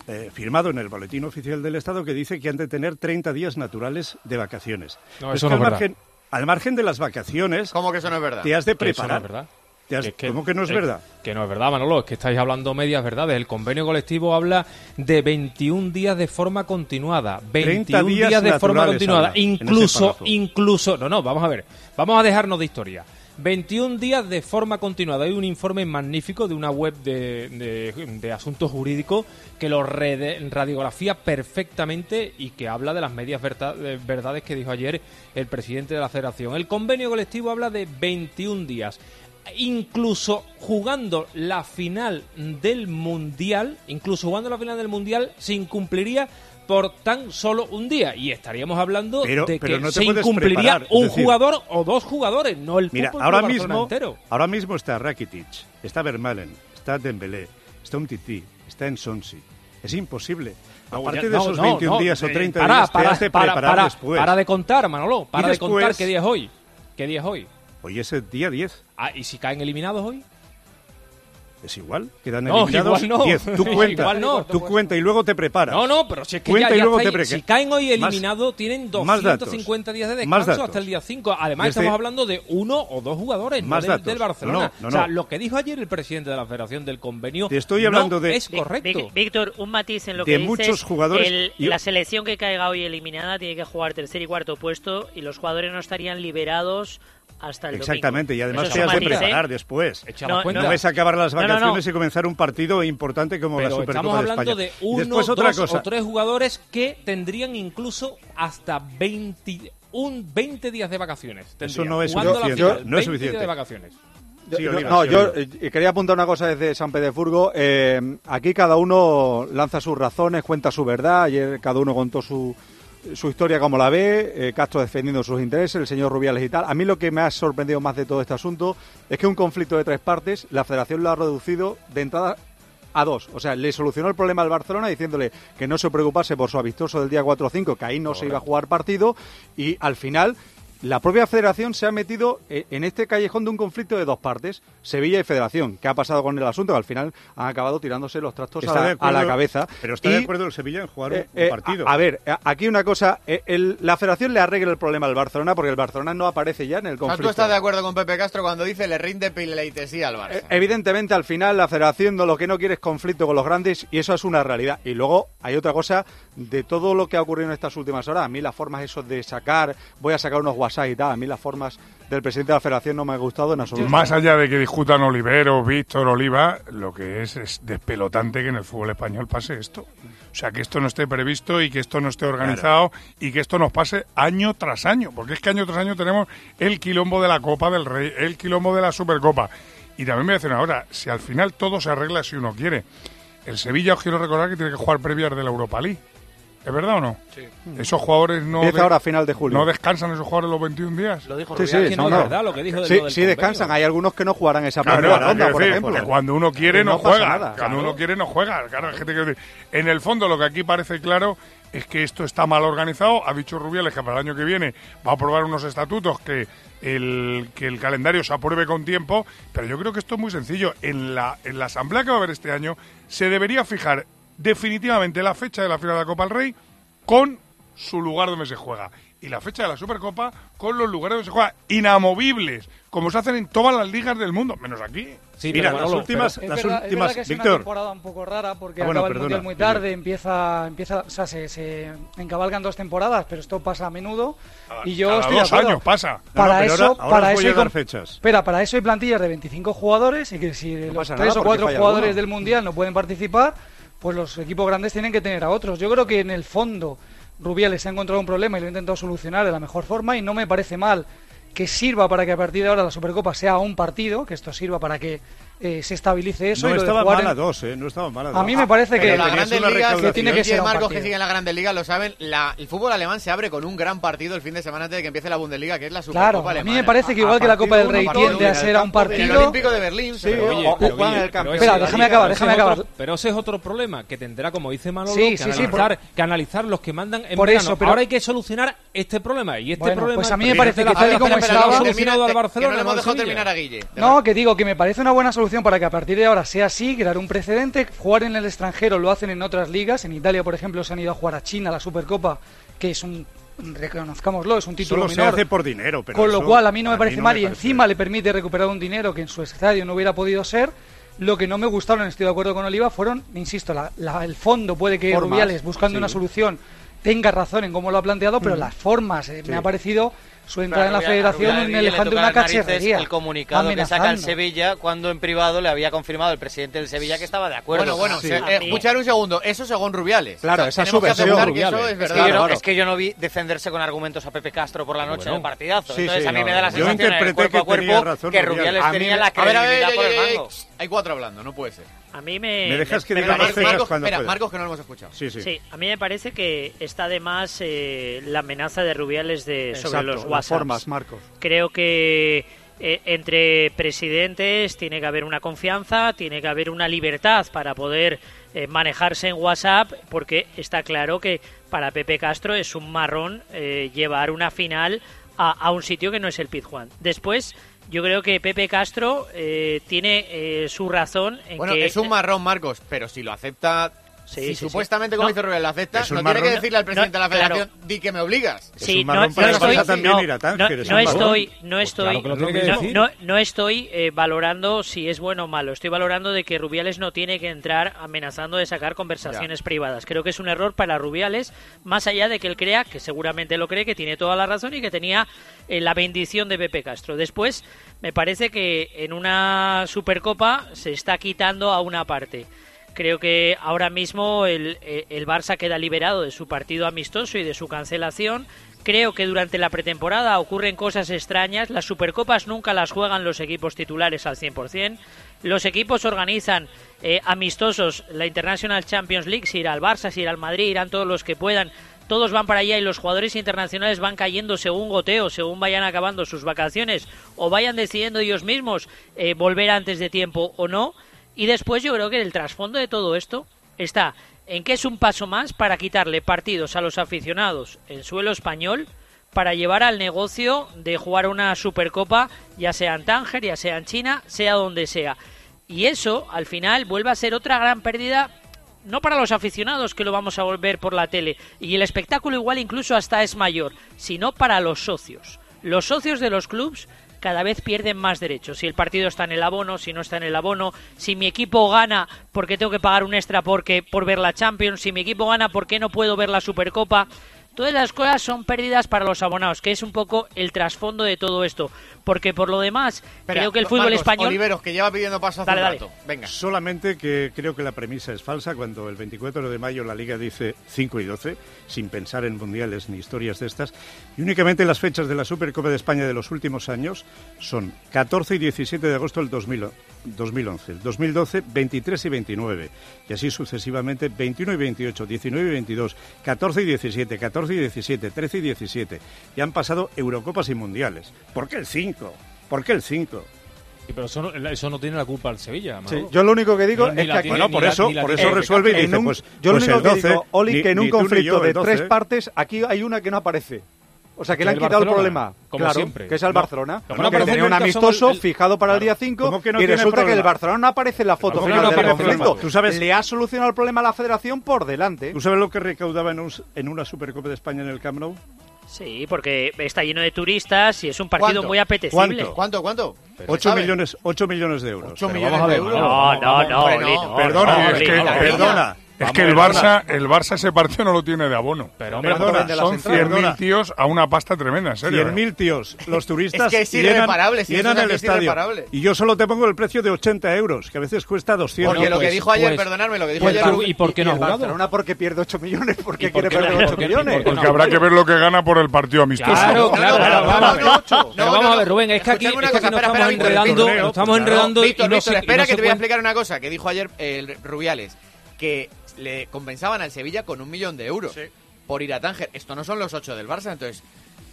eh, firmado en el Boletín Oficial del Estado que dice que han de tener 30 días naturales de vacaciones. No, Es eso que no al, es margen, al margen de las vacaciones... ¿Cómo que eso no es verdad? Te has de Que eso no preparar. es verdad. Has- Que ¿Cómo que no es verdad? Que no es verdad, Manolo, es que estáis hablando medias verdades. El convenio colectivo habla de 21 días de forma continuada. 21 días días, de forma continuada. habla Incluso, incluso, no, no, vamos a ver. Vamos a dejarnos de historia. 21 días de forma continuada. Hay un informe magnífico de una web de, de- de asuntos jurídicos que lo radiografía perfectamente y que habla de las medias verdades que dijo ayer el presidente de la federación. El convenio colectivo habla de 21 días incluso jugando la final del mundial, incluso jugando la final del mundial, se incumpliría por tan solo un día y estaríamos hablando Pero- de pero que no se incumpliría preparar, un decir- jugador o dos jugadores, no el Mira, ahora mismo, entero. ahora mismo está Rakitic, está Vermaelen, está Dembélé, está Umtiti, está Ensonsi. Es imposible. Aparte Ya- de no, esos no, 21 no, días o eh, 30 para, días, para, te has de para, preparar para, después. para de contar, Manolo, para de contar qué día es hoy. ¿Qué día es hoy? Hoy es el día 10. Ah, ¿y si caen eliminados hoy? Es igual, quedan No, eliminados igual no. 10. Tú cuenta, Igual no. tú cuenta y luego te preparas. No, no, pero si es que Cuenta ya, y ya luego te pre- Si caen hoy eliminados, tienen más datos. 250 días de descanso hasta el día 5. Además, Desde- estamos hablando de uno o dos jugadores, no Más del, datos. del Barcelona. No, no, O sea, lo que dijo ayer el presidente de la Federación del Convenio Te estoy no hablando de- es correcto. Víctor, un matiz en lo De que dices. muchos jugadores- el- yo- La selección que caiga hoy eliminada tiene que jugar tercer y cuarto puesto y los jugadores no estarían liberados hasta el Exactamente, y además te has de matiz, ¿eh? preparar después. No. No ves acabar las No, no, vacaciones no. y comenzar un partido importante como la Supercopa estamos de hablando España. de Y uno, después otra dos cosa. o tres jugadores que tendrían incluso hasta 20, un 20 días de vacaciones. Eso no es suficiente. final, no 20 es días suficiente. de vacaciones. Yo- Sí, yo- Oliva, no, sí, yo eh, quería apuntar una cosa desde San Petersburgo. Eh, aquí cada uno lanza sus razones, cuenta su verdad. Ayer cada uno contó su, su historia como la ve. eh, Castro defendiendo sus intereses, el señor Rubiales y tal. A mí lo que me ha sorprendido más de todo este asunto es que un conflicto de tres partes, la federación lo ha reducido de entrada a dos. O sea, le solucionó el problema al Barcelona diciéndole que no se preocupase por su amistoso del día 4 o 5, que ahí no se iba a jugar partido. Y al final, la propia federación se ha metido eh, en este callejón de un conflicto de dos partes, Sevilla y Federación. ¿Qué ha pasado con el asunto? Que al final han acabado tirándose los trastos a la, de acuerdo, a la cabeza. Pero está Y, de acuerdo el Sevilla en jugar un, eh, un eh, partido. A, a ver, aquí una cosa. el- la federación le arregla el problema al Barcelona porque el Barcelona no aparece ya en el O sea, conflicto. tú estás de acuerdo con Pepe Castro cuando dice le rinde pleitesía al Barça. Eh, Evidentemente, al final, la federación no- lo que no quiere es conflicto con los grandes y eso es una realidad. Y luego hay otra cosa de todo lo que ha ocurrido en estas últimas horas. A mí las formas esos de sacar, voy a sacar unos WhatsApp y tal, a mí las formas del presidente de la federación no me han gustado en absoluto. Más allá de que discutan Olivero, Víctor, Oliva, lo que es es despelotante que en el fútbol español pase esto. O sea, que esto no esté previsto y que esto no esté organizado y que esto nos pase año tras año. Porque es que año tras año tenemos el quilombo de la Copa del Rey, el quilombo de la Supercopa. Y también me dicen ahora, si al final todo se arregla si uno quiere. El Sevilla, os quiero recordar que tiene que jugar previas de la Europa League. ¿Es verdad o no? Sí. Esos jugadores no, Empieza ahora a final de julio. no descansan esos jugadores los 21 días. Lo dijo Sí, Rubiales, sí, que no, no, verdad lo que dijo de Sí, lo del sí descansan. Hay algunos que no jugarán esa Claro, primera ronda, por decir, ejemplo. cuando uno quiere no, juega. nada. Cuando Claro. uno quiere no juega. Claro, hay gente que dice- En el fondo lo que aquí parece claro es que esto está mal organizado. Ha dicho Rubiales que para el año que viene va a aprobar unos estatutos que el, que el calendario se apruebe con tiempo. Pero yo creo que esto es muy sencillo. En la, en la asamblea que va a haber este año se debería fijar definitivamente la fecha de la final de la Copa del Rey con su lugar donde se juega. y la fecha de la Supercopa con los lugares donde se juega inamovibles, como se hacen en todas las ligas del mundo, menos aquí. Sí, Mira, pero las Manolo, últimas, Es las verdad, es últimas, que es una Víctor. temporada un poco rara porque Ah, bueno, acaba el perdona, Mundial muy Víctor. tarde, empieza, empieza, o sea, se, se encabalgan dos temporadas, pero esto pasa a menudo y yo cada estoy dos de acuerdo. años pasa. No, no, Para pero eso, ahora- ahora para os voy eso a hay dar com- fechas. Espera, para eso hay plantillas de 25 jugadores y que si los tres nada o cuatro jugadores alguno. del Mundial no pueden participar, pues los equipos grandes tienen que tener a otros. Yo creo que en el fondo Rubiales ha encontrado un problema y lo ha intentado solucionar de la mejor forma y no me parece mal que sirva para que a partir de ahora la Supercopa sea un partido, que esto sirva para que eh, se estabilice eso. y No de estaba jugar mal en- a dos, ¿eh? No estaba mal a dos. A mí me parece que, tenías grandes una ligas, recaudación. que tiene que y ser un Marcos que partido. siguen las grandes ligas lo saben, la- el fútbol alemán se abre con un gran partido el fin de semana antes de que empiece la Bundesliga, que es la Supercopa Claro, a mí me parece que igual que la Copa del Rey tiende a ser a un En el partido... Olímpico de Berlín. Sí, pero, oye, Espera, déjame acabar, pero ese déjame es otro- acabar. pero ese es otro problema que tendrá, como dice Manolo, Sí, que, sí, analizar, que analizar los que mandan en Por verano. eso, pero- Ahora hay que solucionar este problema y este Bueno, problema. pues a mí me parece que tal y la como estaba- solucionado al que Barcelona. no hemos dejado terminar a Guille. No, que digo que me parece una buena solución para que a partir de ahora sea así, crear un precedente. Jugar en el extranjero lo hacen en otras ligas. En Italia, por ejemplo, se han ido a jugar a China la Supercopa, que es un, reconozcámoslo, es un título Solo se menor. hace por dinero, pero Con lo cual a mí no me parece no mal me y encima le permite recuperar un dinero que en su estadio no hubiera podido ser. Lo que no me gustaron, estoy de acuerdo con Oliva, fueron, insisto, la- la- el fondo puede que Formas, Rubiales, buscando sí. una solución, tenga razón en cómo lo ha planteado, pero Mm. las formas eh, Sí. me ha parecido su entrada en la a Rubiales- a federación Rubiales un le elefante, una cacharrería. El comunicado que saca el amenazando. Sevilla cuando en privado le había confirmado el presidente del Sevilla que estaba de acuerdo. Bueno, bueno, Sí. se- eh, escuchar un segundo. Eso según Rubiales. Claro, O sea, esa es que que eso Rubiales. es Es verdad. que, yo no, Claro. es que yo no vi defenderse con argumentos a Pepe Castro por la noche Bueno. en el partidazo. Sí, Entonces sí, a mí no, me da la sensación en el cuerpo a que tenía cuerpo razón que Rubiales. Rubiales A tenía la A ver, a ver, credibilidad por el ey, ey, mango. hay cuatro hablando, no puede ser. A mí me... ¿Me dejas que me- diga fechas Marcos, cuando espera? Marcos, que no lo hemos escuchado. Sí, sí. Sí, a mí me parece que está de más eh, la amenaza de Rubiales de, sobre los las WhatsApp. formas, Marcos. Creo que eh, entre presidentes tiene que haber una confianza, tiene que haber una libertad para poder eh, manejarse en WhatsApp, porque está claro que para Pepe Castro es un marrón eh, llevar una final a, a un sitio que no es el Pizjuán. Después, yo creo que Pepe Castro eh, tiene eh, su razón en Bueno, que es un marrón, Marcos, pero si lo acepta... Sí, si sí, supuestamente, sí. como No. dice Rubiales, lo acepta, no tiene que decirle al presidente No, de la federación, claro. di que me obligas. Sí, no, estoy, no, estoy, Pues estoy, claro no- no estoy eh, valorando si es bueno o malo. Estoy valorando de que Rubiales no tiene que entrar amenazando de sacar conversaciones privadas. Creo que es un error para Rubiales, más allá de que él crea, que seguramente lo cree, que tiene toda la razón y que tenía eh, la bendición de Pepe Castro. Después, me parece que en una Supercopa se está quitando a una parte. Creo que ahora mismo el, eh, el Barça queda liberado de su partido amistoso y de su cancelación. Creo que durante la pretemporada ocurren cosas extrañas. Las Supercopas nunca las juegan los equipos titulares al 100%. Los equipos organizan eh, amistosos la International Champions League, si irá al Barça, si irá al Madrid, irán todos los que puedan. Todos van para allá y los jugadores internacionales van cayendo según goteo, según vayan acabando sus vacaciones o vayan decidiendo ellos mismos eh, volver antes de tiempo o no. Y después yo creo que el trasfondo de todo esto está en que es un paso más para quitarle partidos a los aficionados en suelo español para llevar al negocio de jugar una Supercopa, ya sea en Tánger, ya sea en China, sea donde sea. Y eso, al final, vuelve a ser otra gran pérdida, no para los aficionados que lo vamos a volver por la tele, y el espectáculo igual incluso hasta es mayor, sino para los socios. Los socios de los clubs cada vez pierden más derechos. Si el partido está en el abono, si no está en el abono, si mi equipo gana porque tengo que pagar un extra porque por ver la Champions, si mi equipo gana porque no puedo ver la Supercopa. Todas las cosas son pérdidas para los abonados, que es un poco el trasfondo de todo esto. Porque por lo demás, Espera, creo que el fútbol Marcos, español... Oliveros, que lleva pidiendo paso hace Dale, un dale. rato. Venga. Solamente que creo que la premisa es falsa cuando el 24 de mayo la Liga dice 5 y 12, sin pensar en mundiales ni historias de estas, y únicamente las fechas de la Supercopa de España de los últimos años son 14 y 17 de agosto del 2000 2011, el 2012 23 y 29, y así sucesivamente 21 y 28, 19 y 22, 14 y 17, 14 y 17, 13 y 17, y han pasado Eurocopas y mundiales. ¿Por qué el 5? ¿Por qué el 5? Sí, pero eso no, eso no tiene la culpa el Sevilla. Sí, yo lo único que digo es que aquí... Bueno, por eso- la por eso resuelve y dice, un- pues- yo lo pues único que 12, digo, Oli, ni- que en un conflicto yo, de el 12. tres partes, aquí hay una que no aparece. O sea, que, que le han quitado Barcelona, el problema. Como claro, siempre. Que es al no, Barcelona. No, no, que tenía un amistoso el, fijado para claro. el día 5 y resulta problema. que el Barcelona no aparece en la foto final del conflicto. ¿Tú sabes? Le ha solucionado el problema a la federación por delante. ¿Tú sabes lo que recaudaba en, un, en una Supercopa de España en el Camp Nou? Sí, porque está lleno de turistas y es un partido ¿Cuánto? muy apetecible. ¿Cuánto? ¿Cuánto? Pero pues 8 millones, 8 millones de euros. 8 millones de euros. No, no, no. Perdona, perdona. Es que el Barça, el Barça ese partido no lo tiene de abono. Pero hombre, perdona, son 100.000 tíos a una pasta tremenda, en serio. ¿eh? 100.000 tíos. Los turistas es que llenan, es llenan el es estadio. Y yo solo te pongo el precio de 80 euros, que a veces cuesta 200. Porque no, lo pues, que dijo ayer, pues, perdonadme, lo que dijo pues, ayer... ¿Y por qué no ha jugado? Una porque pierde 8 millones, porque quiere perder 8 millones. Porque, porque habrá que ver lo que gana por el partido amistoso. Claro, claro. claro vamos a ver, Rubén, es que aquí nos estamos enredando. Estamos enredando. Víctor, espera que te voy a explicar una cosa que dijo ayer Rubiales. Que le compensaban al Sevilla con un millón de euros por ir a Tánger. Esto no son los ocho del Barça, entonces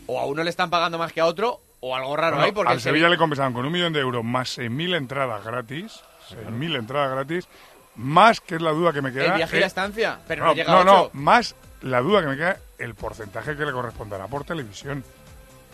o a uno le están pagando más que a otro o algo raro bueno, ahí. Porque al Sevilla, le compensaban con un millón de euros más 6.000 entradas gratis, 6.000 entradas gratis, más que es la duda que me queda. El viaje y eh, la estancia, pero no, no No, no, más la duda que me queda, el porcentaje que le corresponderá por televisión.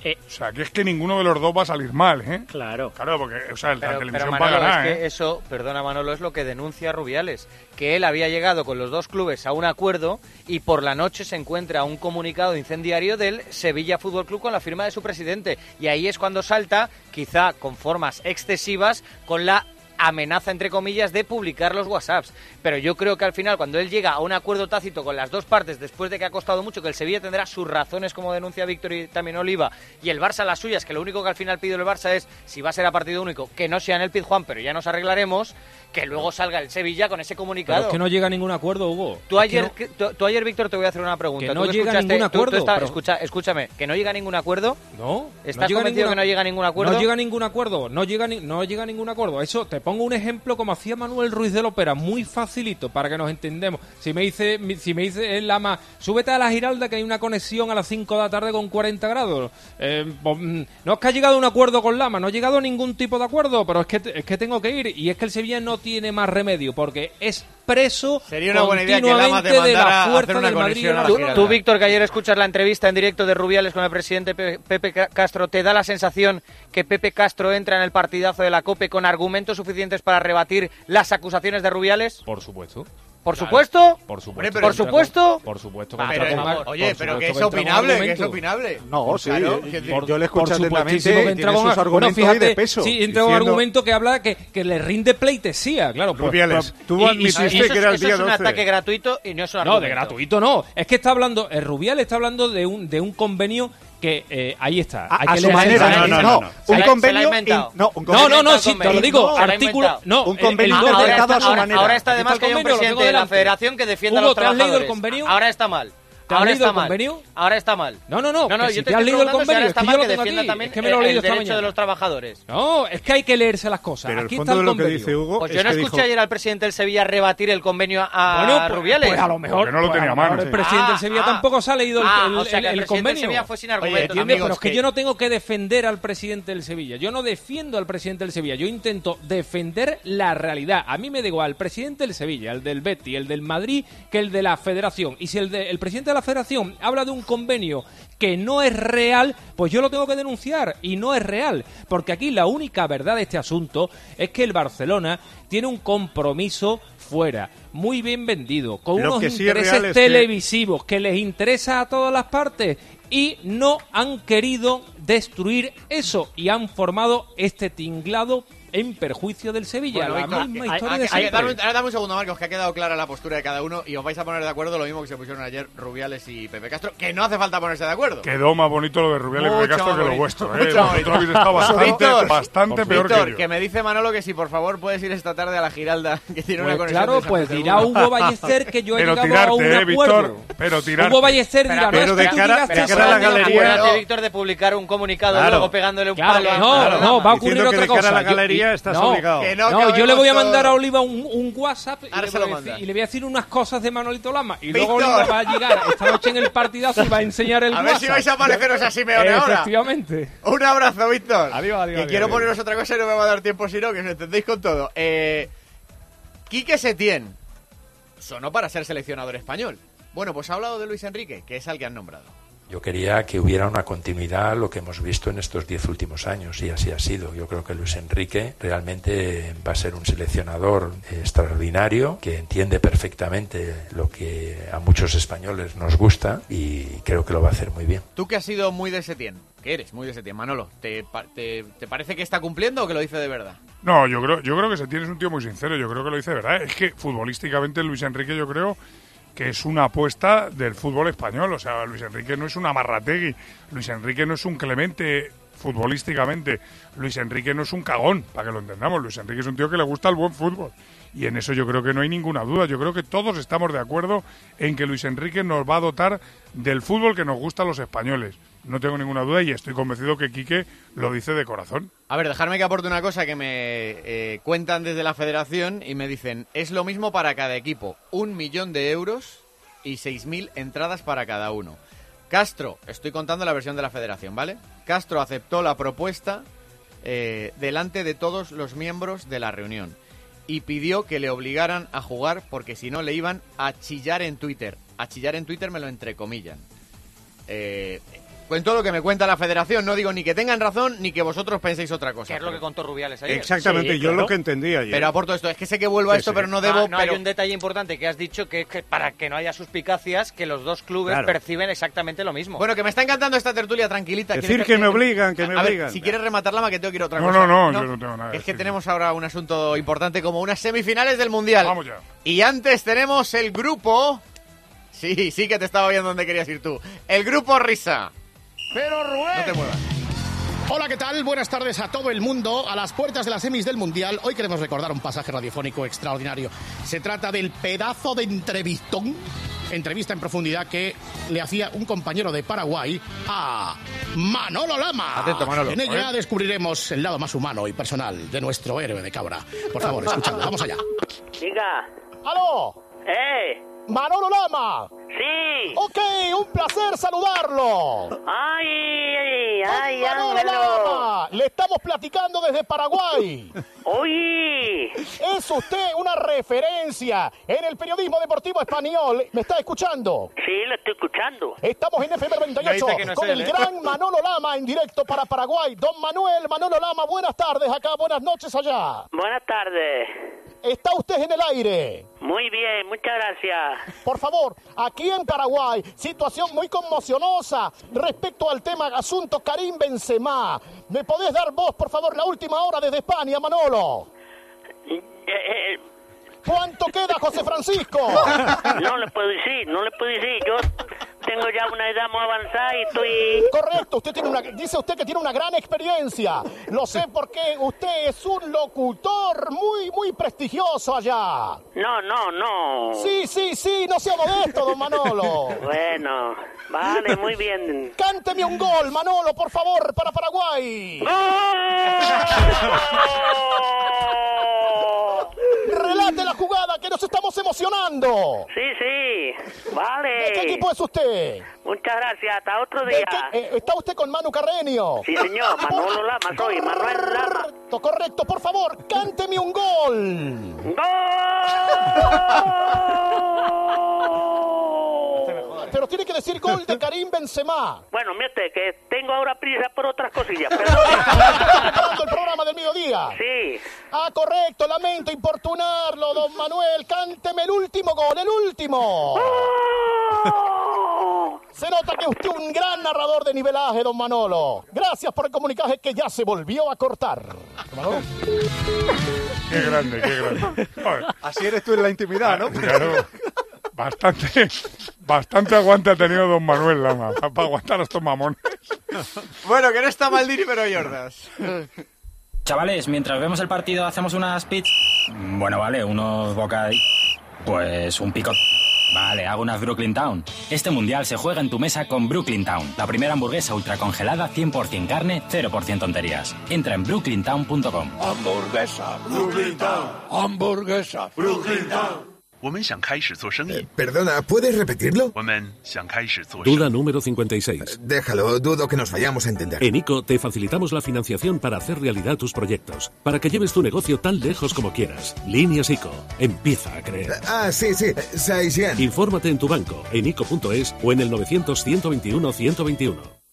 Eh, o sea, que es que ninguno de los dos va a salir mal, ¿eh? Claro. Claro, porque o sea, la televisión pero es. ¿eh? Eso, perdona Manolo, es lo que denuncia Rubiales, que él había llegado con los dos clubes a un acuerdo y por la noche se encuentra un comunicado incendiario del Sevilla Fútbol Club con la firma de su presidente. Y ahí es cuando salta, quizá con formas excesivas, con la amenaza, entre comillas, de publicar los WhatsApps. Pero yo creo que al final, cuando él llega a un acuerdo tácito con las dos partes, después de que ha costado mucho, que el Sevilla tendrá sus razones, como denuncia Víctor y también Oliva, y el Barça las suyas, que lo único que al final pide el Barça es, si va a ser a partido único, que no sea en el Pizjuán, pero ya nos arreglaremos, que luego salga el Sevilla con ese comunicado. Que no llega a ningún acuerdo, Hugo. Tú ayer, tú, ayer Víctor, te voy a hacer una pregunta. Que no llega a ningún acuerdo. Escucha, escúchame, que no llega a ningún acuerdo. No. ¿Estás no convencido que no llega a ningún acuerdo? No llega a ningún acuerdo. No llega, ni... no llega a ningún acuerdo. Eso te pongo un ejemplo como hacía Manuel Ruiz de Lopera, muy facilito para que nos entendemos. Si me dice, si me dice el ama, súbete a la Giralda que hay una conexión a las 5 de la tarde con 40 grados. Eh, pues, mm, no es que ha llegado a un acuerdo con Lama, no ha llegado a ningún tipo de acuerdo, pero es que, es que tengo que ir. Y es que el Sevilla no tiene más remedio porque es preso Sería una buena idea que Lama de la fuerza del Madrid. A tú, tú, Víctor, que ayer escuchas la entrevista en directo de Rubiales con el presidente Pepe Castro, ¿te da la sensación que Pepe Castro entra en el partidazo de la COPE con argumentos suficientes para rebatir las acusaciones de Rubiales? Por supuesto. Por claro, supuesto. Por supuesto. Por supuesto. Por supuesto. Pero, por oye, pero que es opinable, que es opinable. No, pues sí. Claro, yo, por, yo le escucho atentamente y con, sus argumentos bueno, fíjate, de peso. Sí, entra un argumento que habla que, que le rinde pleitesía, claro. Pues, Rubiales, pues, tú y, admitiste que era el día es un ataque gratuito y no es un argumento. No, de gratuito no. Es que está hablando, el Rubiales está hablando de un, de un convenio que eh, ahí está. A, hay a que su manera. No, no, no, no, Un convenio. No. No, no, no, sí, te lo digo. No, artículo. No, un eh, convenio interpretado ahora está, a su ahora, manera. Ahora está además está que hay un presidente de la federación que defiende a los trabajadores. El convenio? Ahora está mal. Ahora está mal. Ahora está mal. No, no, no. no, no yo si te, te has leído el convenio, si ahora está es que mal que defienda aquí. también es que me lo el, el derecho mañana. de los trabajadores. No, es que hay que leerse las cosas. Pero aquí el fondo está el de lo convenio. que dice Hugo Pues yo no escuché ayer al presidente del Sevilla rebatir el convenio a, bueno, pues, Rubiales. Pues a lo mejor. Porque no lo pues tenía pues. El presidente del ah, Sevilla ah. tampoco se ha leído el, ah, el, el, convenio. Sevilla fue sin argumento. Pero es que yo no tengo que defender al presidente del Sevilla. Yo no defiendo al presidente del Sevilla. Yo intento defender la realidad. A mí me da igual el presidente del Sevilla, el del Betty, el del Madrid, que el de la Federación. Y si el presidente la federación habla de un convenio que no es real, pues yo lo tengo que denunciar y no es real, porque aquí la única verdad de este asunto es que el Barcelona tiene un compromiso fuera, muy bien vendido, con unos intereses televisivos que... que les interesa a todas las partes y no han querido destruir eso y han formado este tinglado en perjuicio del Sevilla. Bueno, la misma historia hay, de hay, dame, dame, un segundo, Marcos, que ha quedado clara la postura de cada uno y os vais a poner de acuerdo lo mismo que se pusieron ayer Rubiales y Pepe Castro, que no hace falta ponerse de acuerdo. Quedó más bonito lo de Rubiales y Pepe Castro que lo vuestro. ¿eh? Vosotros bastante, peor que yo. que me dice Manolo que si por favor puedes ir esta tarde a la Giralda, que tiene una pues conexión Claro, pues dirá Hugo Ballester que yo he pero llegado tirarte, a un eh, pero tirarte. Hugo Ballester dirá, pero, no, de cara, de cara a la galería. Víctor, de publicar un comunicado luego pegándole un palo. No, no, va a ocurrir otra cosa día estás no, obligado. No, yo le voy a mandar a Oliva un, WhatsApp y le, voy a decir, unas cosas de Manolito Lama. Y luego Oliva va a llegar esta noche en el partidazo y va a enseñar el a ver si vais a pareceros a Simeone ahora. Efectivamente. Un abrazo, Víctor. Adiós, adiós. Que quiero poneros otra cosa y no me va a dar tiempo si no, que os entendéis con todo. Eh, Quique Setién sonó para ser seleccionador español. Bueno, pues ha hablado de Luis Enrique, que es al que han nombrado. Yo quería que hubiera una continuidad a lo que hemos visto en estos diez últimos años y así ha sido. Yo creo que Luis Enrique realmente va a ser un seleccionador extraordinario que entiende perfectamente lo que a muchos españoles nos gusta y creo que lo va a hacer muy bien. Tú que has sido muy de Setién, que eres muy de Setién, Manolo, ¿te, pa- te, te parece que está cumpliendo o que lo dice de verdad? No, yo creo, yo creo que Setién es un tío muy sincero, yo creo que lo dice de verdad. Es que futbolísticamente Luis Enrique yo creo que es una apuesta del fútbol español. O sea, Luis Enrique no es un amarrategui, Luis Enrique no es un Clemente futbolísticamente, Luis Enrique no es un cagón, para que lo entendamos. Luis Enrique es un tío que le gusta el buen fútbol. Y en eso yo creo que no hay ninguna duda. Yo creo que todos estamos de acuerdo en que Luis Enrique nos va a dotar del fútbol que nos gusta a los españoles. No tengo ninguna duda y estoy convencido que Quique lo dice de corazón. A ver, dejarme que aporte una cosa que me eh, cuentan desde la federación y me dicen, es lo mismo para cada equipo, un millón de euros y 6.000 entradas para cada uno. Castro, estoy contando la versión de la federación, ¿vale? Castro aceptó la propuesta eh, delante de todos los miembros de la reunión y pidió que le obligaran a jugar porque si no le iban a chillar en Twitter. A chillar en Twitter me lo entrecomillan. Eh, con todo lo que me cuenta la federación, no digo ni que tengan razón ni que vosotros penséis otra cosa. Que es lo que contó Rubiales ayer. Exactamente, Sí, yo claro. lo que entendí ayer. Pero aporto esto, es que sé que vuelvo a Sí, esto, sí. pero no debo... Ah, no, pero... hay un detalle importante que has dicho que es que para que no haya suspicacias, que los dos clubes Claro. perciben exactamente lo mismo. Bueno, que me está encantando esta tertulia tranquilita. Decir ¿Quieres que me obligan, que me A ver, obligan. si quieres rematarla, ma, que tengo que ir a otra No, cosa. no, no, yo no tengo nada Que que es que tenemos ahora un asunto importante como unas semifinales del Mundial. Vamos ya. Y antes tenemos el grupo... Sí, sí que te estaba viendo donde querías ir tú. El grupo Risa. Pero Rubén. No te muevas. Hola, ¿qué tal? Buenas tardes a todo el mundo. A las puertas de las semis del Mundial, hoy queremos recordar un pasaje radiofónico extraordinario. Se trata del pedazo de entrevistón, entrevista en profundidad que le hacía un compañero de Paraguay a Manolo Lama. Atento, Manolo. En ella ver. descubriremos el lado más humano y personal de nuestro héroe de cabra. Por favor, escuchadlo. Vamos allá. Diga. ¡Aló! ¡Eh! ¡Manolo Lama! ¡Sí! Ok, un placer saludarlo. ¡Ay! ¡Ay, Manolo Ángelo! Lama! Le estamos platicando desde Paraguay. ¡Oye! Es usted una referencia en el periodismo deportivo español. ¿Me está escuchando? Sí, lo estoy escuchando. Estamos en FM Ya 98 dice que no con él, el ¿eh? gran Manolo Lama en directo para Paraguay. Don Manuel Manolo Lama, buenas tardes acá, buenas noches allá. Buenas tardes. ¿Está usted en el aire? Muy bien, muchas gracias. Por favor, aquí en Paraguay, situación muy conmocionosa respecto al tema asunto Karim Benzema. ¿Me podés dar vos, por favor, la última hora desde España, Manolo? Eh, ¿Cuánto queda, José Francisco? no le puedo decir, no le puedo decir. Yo tengo ya una edad muy avanzada y estoy... Correcto, usted tiene una, dice usted que tiene una gran experiencia. Lo sé porque usted es un locutor muy, muy prestigioso allá. No, no, no. Sí, sí, sí, no sea modesto, don Manolo. Bueno, vale, muy bien. Cánteme un gol, Manolo, por favor, para Paraguay. Relate la jugada, que nos estamos emocionando. Sí, sí, vale. ¿De qué equipo es usted? Muchas gracias, hasta otro ¿De día. eh, ¿Está usted con Manu Carreño? Sí, señor, Manolo Lama soy, Manuel Lama. Correcto, correcto, por favor, cánteme un gol. Pero tiene que decir gol de Karim Benzema. Bueno, mire, que tengo ahora prisa por otras cosillas, ¿Está perdón. preparando el programa del mediodía? Sí. Ah, correcto, lamento importunarlo, don Manuel. Cánteme el último gol, el último. Se nota que usted es un gran narrador de nivelaje, don Manolo. Gracias por el comunicaje que ya se volvió a cortar. Manolo. Qué grande, qué grande. Así eres tú en la intimidad, ¿no? Claro. Bastante, bastante aguante ha tenido don Manuel Lama para aguantar a estos mamones. Bueno, que no está Maldini, pero Jordas. Chavales, mientras vemos el partido, hacemos unas pizza. Bueno, vale, unos bocadillos. Pues un pico. Vale, hago unas Brooklyn Town. Este mundial se juega en tu mesa con Brooklyn Town, la primera hamburguesa ultra congelada, 100% carne, 0% tonterías. Entra en brooklyntown.com. Hamburguesa, Brooklyn Town. Hamburguesa, Brooklyn Town. Perdona, ¿puedes repetirlo? Duda número 56. Déjalo, dudo que nos vayamos a entender. En ICO te facilitamos la financiación para hacer realidad tus proyectos, para que lleves tu negocio tan lejos como quieras. Líneas ICO. Empieza a creer. Ah, sí, sí, Saisian. Infórmate en tu banco, en ICO.es o en el 900 121 121.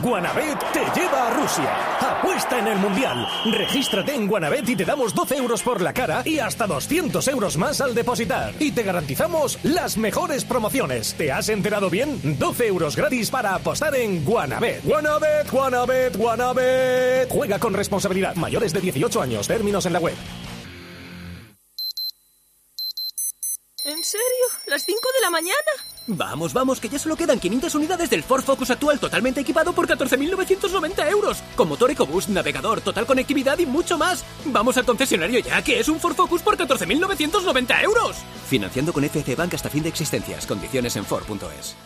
Guanabet te lleva a Rusia. Apuesta en el Mundial. Regístrate en Guanabet y te damos 12 euros por la cara y hasta 200 euros más al depositar. Y te garantizamos las mejores promociones. ¿Te has enterado bien? 12 euros gratis para apostar en Guanabet. Guanabet, Guanabet, Guanabet. Juega con responsabilidad. Mayores de 18 años. Términos en la web. ¿En serio? ¿Las 5 de la mañana? Vamos, vamos, que ya solo quedan 500 unidades del Ford Focus actual totalmente equipado por 14.990 euros. Con motor EcoBoost, navegador, total conectividad y mucho más. Vamos al concesionario ya, que es un Ford Focus por 14.990 euros. Financiando con FC Bank hasta fin de existencias. Condiciones en Ford.es.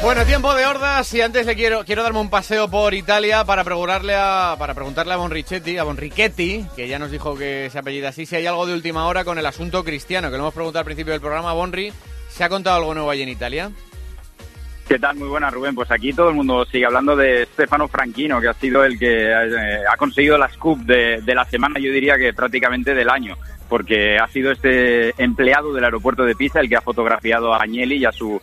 Bueno, tiempo de hordas y antes le quiero quiero darme un paseo por Italia para preguntarle a para preguntarle a Bonrichetti, a Bonrichetti, que ya nos dijo que se apellida así, si hay algo de última hora con el asunto cristiano, que lo hemos preguntado al principio del programa, Bonri, ¿se ha contado algo nuevo allí en Italia? ¿Qué tal? Muy buena, Rubén. Pues aquí todo el mundo sigue hablando de Stefano Franchino, que ha sido el que eh, ha conseguido la scoop de, de la semana, yo diría que prácticamente del año, porque ha sido este empleado del aeropuerto de Pisa el que ha fotografiado a Agnelli y a su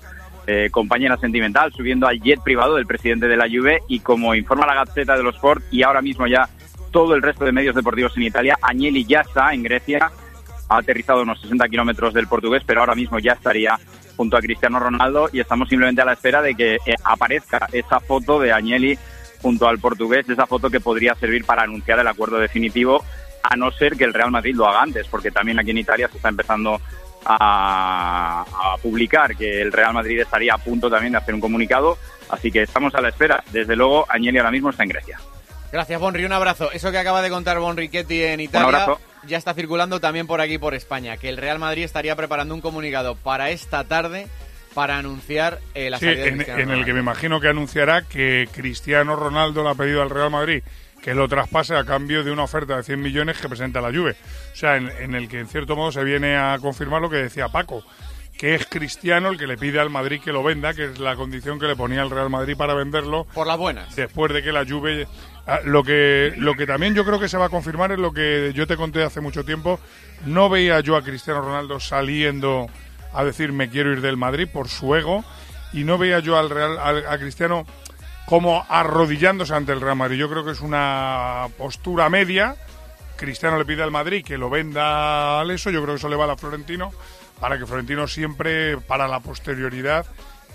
eh, compañera sentimental, subiendo al jet privado del presidente de la Juve y como informa la Gazzetta dello Sport y ahora mismo ya todo el resto de medios deportivos en Italia, Agnelli ya está en Grecia, ha aterrizado unos 60 kilómetros del portugués, pero ahora mismo ya estaría junto a Cristiano Ronaldo y estamos simplemente a la espera de que eh, aparezca esa foto de Agnelli junto al portugués, esa foto que podría servir para anunciar el acuerdo definitivo, a no ser que el Real Madrid lo haga antes, porque también aquí en Italia se está empezando a, a publicar que el Real Madrid estaría a punto también de hacer un comunicado, así que estamos a la espera. Desde luego, Agnelli ahora mismo está en Grecia. Gracias, Bonri. Un abrazo. Eso que acaba de contar Bonrichetti en Italia abrazo. ya está circulando también por aquí, por España, que el Real Madrid estaría preparando un comunicado para esta tarde para anunciar eh, la Sí, salida de en, Cristiano en el que me imagino que anunciará que Cristiano Ronaldo le ha pedido al Real Madrid que lo traspase a cambio de una oferta de 100 millones que presenta la Juve. O sea, en, en el que en cierto modo se viene a confirmar lo que decía Paco, que es Cristiano el que le pide al Madrid que lo venda, que es la condición que le ponía el Real Madrid para venderlo. Por las buenas. Después de que la Juve... ah, Lo que, lo que también yo creo que se va a confirmar es lo que yo te conté hace mucho tiempo. No veía yo a Cristiano Ronaldo saliendo a decir me quiero ir del Madrid por su ego y no veía yo al Real al- a Cristiano como arrodillándose ante el Real Madrid. Yo creo que es una postura media. Cristiano le pide al Madrid que lo venda al eso. Yo creo que eso le vale a Florentino para que Florentino siempre, para la posterioridad,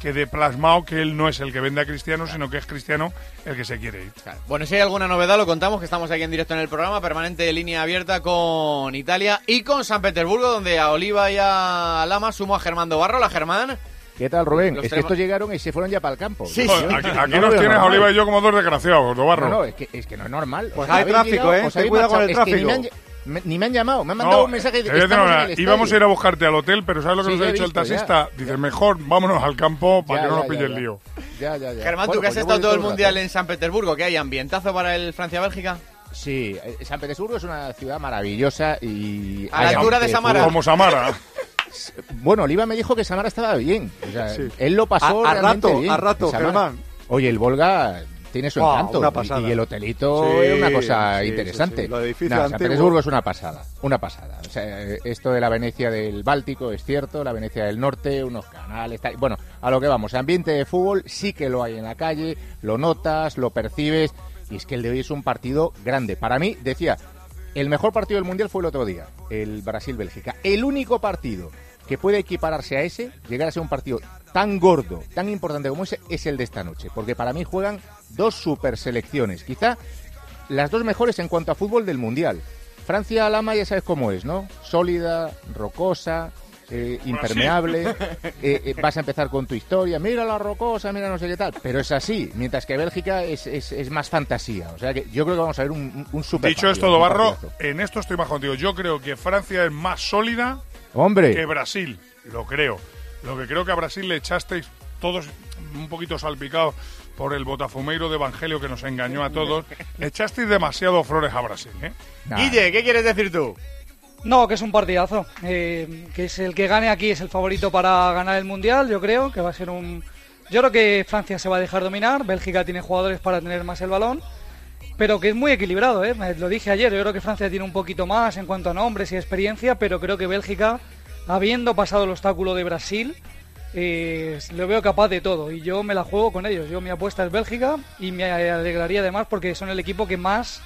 quede plasmado que él no es el que vende a Cristiano, sino que es Cristiano el que se quiere ir. Bueno, si hay alguna novedad lo contamos, que estamos aquí en directo en el programa, permanente de línea abierta con Italia y con San Petersburgo, donde a Oliva y a Lama sumo a Germán Barro. La Germán. ¿Qué tal, Rubén? Los es que estos llegaron y se fueron ya para el campo. Sí, sí. Aquí, aquí no nos tienes a. Oliva y yo como dos desgraciados, Dobarro. No, no, es que, es que no es normal. Pues hay tráfico, llegado, ¿eh? os Ten cuidado con el marchado. Es que ni me, han, tráfico. me- ni me han llamado. Me han mandado un mensaje de que íbamos a ir a buscarte al hotel, pero ¿sabes lo que Sí, nos ya ha dicho el visto, ya. taxista? Dice, mejor vámonos al campo para Ya, que no nos ya, pille ya, el ya. lío. Ya, ya, ya. Germán, Bueno, tú que has pues estado todo el mundial en San Petersburgo, ¿qué hay? ¿Ambientazo para el Francia-Bélgica? Sí, eh, San Petersburgo es una ciudad maravillosa y... A la altura de Samara. Como Samara. Bueno, Oliva me dijo que Samara estaba bien. O sea, Sí. Él lo pasó A- a realmente rato, bien. a rato, En Samara. Germán. Oye, el Volga tiene su Wow, encanto. y- pasada. Y, el hotelito Sí, es una cosa sí, interesante. sí. Lo edificio San. Petersburgo es una pasada. Una pasada. O sea, esto de la Venecia del Báltico es cierto, la Venecia del Norte, unos canales. tal. Bueno, a lo que vamos. Ambiente de fútbol sí que lo hay en la calle, lo notas, lo percibes. Y es que el de hoy es un partido grande. Para mí, decía, el mejor partido del Mundial fue el otro día, el Brasil-Bélgica. El único partido que puede equipararse a ese, llegar a ser un partido tan gordo, tan importante como ese, es el de esta noche. Porque para mí juegan dos super selecciones. Quizá las dos mejores en cuanto a fútbol del Mundial. Francia-Alama ya sabes cómo es, ¿no? Sólida, rocosa, eh, impermeable, eh, eh, vas a empezar con tu historia, mira la rocosa, mira no sé qué tal, pero es así, mientras que Bélgica es, es, es más fantasía, o sea que yo creo que vamos a ver un, un super Dicho esto, Dobarro, en esto estoy más contigo. Yo creo que Francia es más sólida Hombre. que Brasil, lo creo. Lo que creo que a Brasil le echasteis todos un poquito salpicados por el botafumeiro de Evangelio que nos engañó a todos. Le echasteis demasiado flores a Brasil, ¿eh? Guille, ¿qué quieres decir tú? No, que es un partidazo. eh, que es el que gane aquí es el favorito para ganar el mundial. Yo creo que va a ser un. Yo creo que Francia se va a dejar dominar. Bélgica tiene jugadores para tener más el balón. Pero que es muy equilibrado, ¿eh? Me- Lo dije ayer. Yo creo que Francia tiene un poquito más en cuanto a nombres y experiencia. Pero creo que Bélgica, habiendo pasado el obstáculo de Brasil, eh, lo veo capaz de todo. Y yo me la juego con ellos. Yo mi apuesta es Bélgica. Y me alegraría además porque son el equipo que más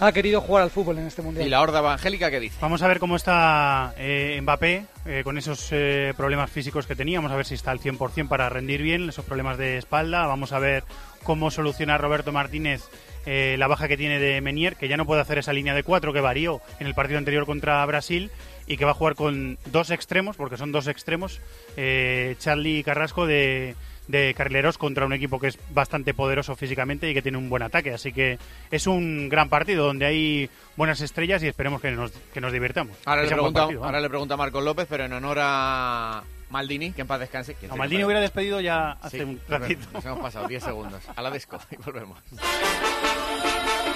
ha querido jugar al fútbol en este mundial. ¿Y la horda evangélica qué dice? Vamos a ver cómo está eh, Mbappé eh, con esos eh, problemas físicos que tenía. Vamos a ver si está al 100% para rendir bien, esos problemas de espalda. Vamos a ver cómo soluciona Roberto Martínez eh, la baja que tiene de Menier, que ya no puede hacer esa línea de cuatro que varió en el partido anterior contra Brasil y que va a jugar con dos extremos, porque son dos extremos, eh, Charlie y Carrasco de, de carrileros contra un equipo que es bastante poderoso físicamente y que tiene un buen ataque. Así que es un gran partido donde hay buenas estrellas y esperemos que nos, que nos divirtamos. Ahora Que le, pregunta, partido, ahora le pregunta a Marcos López, pero en honor a Maldini, que en paz descanse. ¿Quién A se Maldini hubiera despedido ya hace Sí, un ratito. Nos hemos pasado 10 segundos. A la disco y volvemos.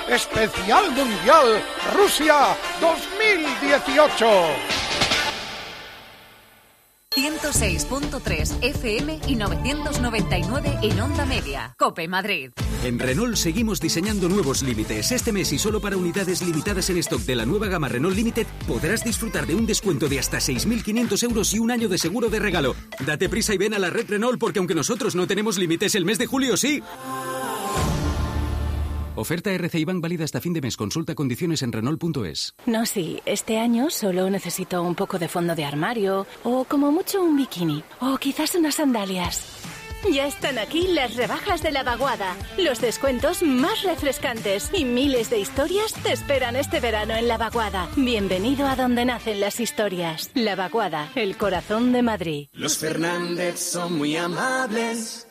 Especial Mundial Rusia 2018. 106.3 FM y 999 en onda media. Cope Madrid. En Renault seguimos diseñando nuevos límites. Este mes y solo para unidades limitadas en stock de la nueva gama Renault Limited podrás disfrutar de un descuento de hasta 6.500 euros y un año de seguro de regalo. Date prisa y ven a la red Renault porque aunque nosotros no tenemos límites, el mes de julio sí. Oferta RCI Bank válida hasta fin de mes. Consulta condiciones en Renault.es. No, sí, este año solo necesito un poco de fondo de armario, o como mucho un bikini, o quizás unas sandalias. Ya están aquí las rebajas de la vaguada, los descuentos más refrescantes y miles de historias te esperan este verano en la vaguada. Bienvenido a donde nacen las historias. La vaguada, el corazón de Madrid. Los Fernández son muy amables.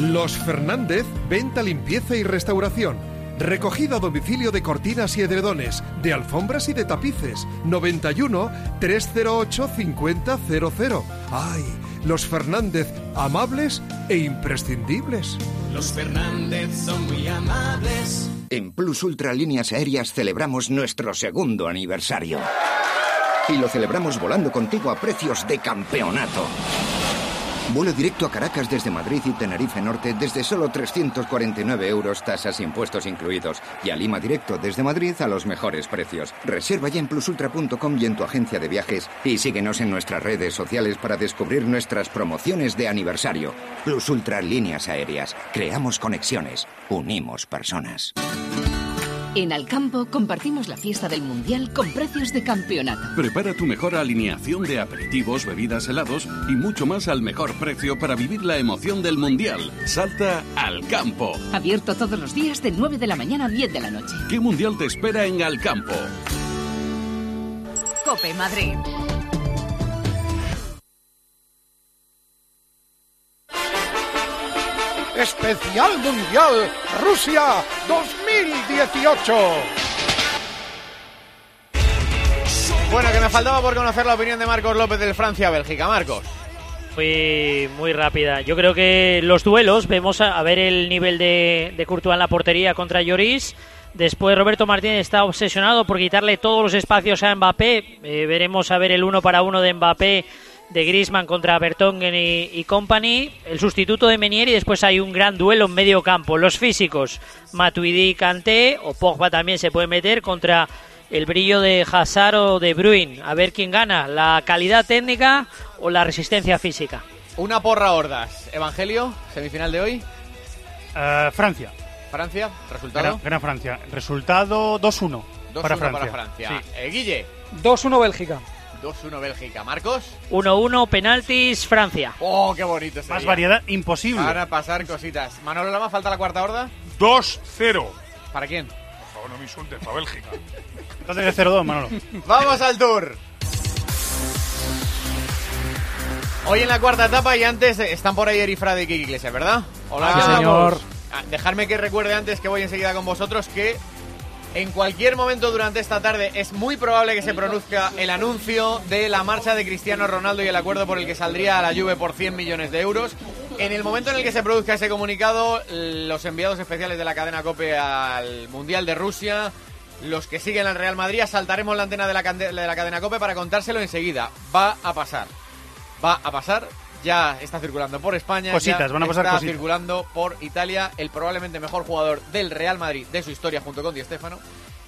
Los Fernández, venta, limpieza y restauración. Recogida a domicilio de cortinas y edredones, de alfombras y de tapices. 91 308 5000. ¡Ay! Los Fernández, amables e imprescindibles. Los Fernández son muy amables. En Plus Ultra Líneas Aéreas celebramos nuestro segundo aniversario. Y lo celebramos volando contigo a precios de campeonato. Vuelo directo a Caracas desde Madrid y Tenerife Norte desde solo 349 euros, tasas e impuestos incluidos. Y a Lima directo desde Madrid a los mejores precios. Reserva ya en plusultra.com y en tu agencia de viajes. Y síguenos en nuestras redes sociales para descubrir nuestras promociones de aniversario. Plus Ultra Líneas Aéreas. Creamos conexiones. Unimos personas. En Alcampo compartimos la fiesta del Mundial con precios de campeonato. Prepara tu mejor alineación de aperitivos, bebidas, helados y mucho más al mejor precio para vivir la emoción del Mundial. Salta al campo. Abierto todos los días de 9 de la mañana a 10 de la noche. ¿Qué Mundial te espera en Alcampo? Cope Madrid. Especial Mundial Rusia 2018. Bueno, que me faltaba por conocer la opinión de Marcos López del Francia-Bélgica. Marcos. Fue muy rápida. Yo creo que los duelos, vemos a, a ver el nivel de, de Courtois en la portería contra Lloris. Después Roberto Martínez está obsesionado por quitarle todos los espacios a Mbappé. Eh, veremos a ver el uno para uno de Mbappé, de Griezmann contra Bertongen y, y company. El sustituto de Menier y después hay un gran duelo en medio campo. Los físicos, Matuidi, Kanté o Pogba también se puede meter contra el brillo de Hazard o de Bruin. A ver quién gana, la calidad técnica o la resistencia física. Una porra hordas. Evangelio, semifinal de hoy. Eh, Francia. Francia, resultado. Gran, gran Francia. Resultado 2-1 2-1 para para Francia. Francia. Sí. Eh, Guille. 2-1 Bélgica. 2-1 Bélgica. Marcos. 1-1, penaltis, Francia. Oh, qué bonito sería. Más variedad imposible. Van a pasar cositas. Manolo Lama, falta la cuarta horda. 2-0. ¿Para quién? Por favor, no me insultes, para Bélgica. Entonces 0-2, Manolo. Vamos al tour. Hoy en la cuarta etapa y antes están por ahí Eri Frade y Kiki Iglesias, ¿verdad? Hola. Sí, señor. Ah, Dejadme que recuerde antes que voy enseguida con vosotros que en cualquier momento durante esta tarde es muy probable que se produzca el anuncio de la marcha de Cristiano Ronaldo y el acuerdo por el que saldría a la Juve por 100 millones de euros. En el momento en el que se produzca ese comunicado, los enviados especiales de la cadena COPE al Mundial de Rusia, los que siguen al Real Madrid, saltaremos la antena de la, de la cadena COPE para contárselo enseguida. Va a pasar. Va a pasar. Ya está circulando por España. Cositas, ya van a pasar está cositas. circulando por Italia. El probablemente mejor jugador del Real Madrid de su historia junto con Di Stéfano.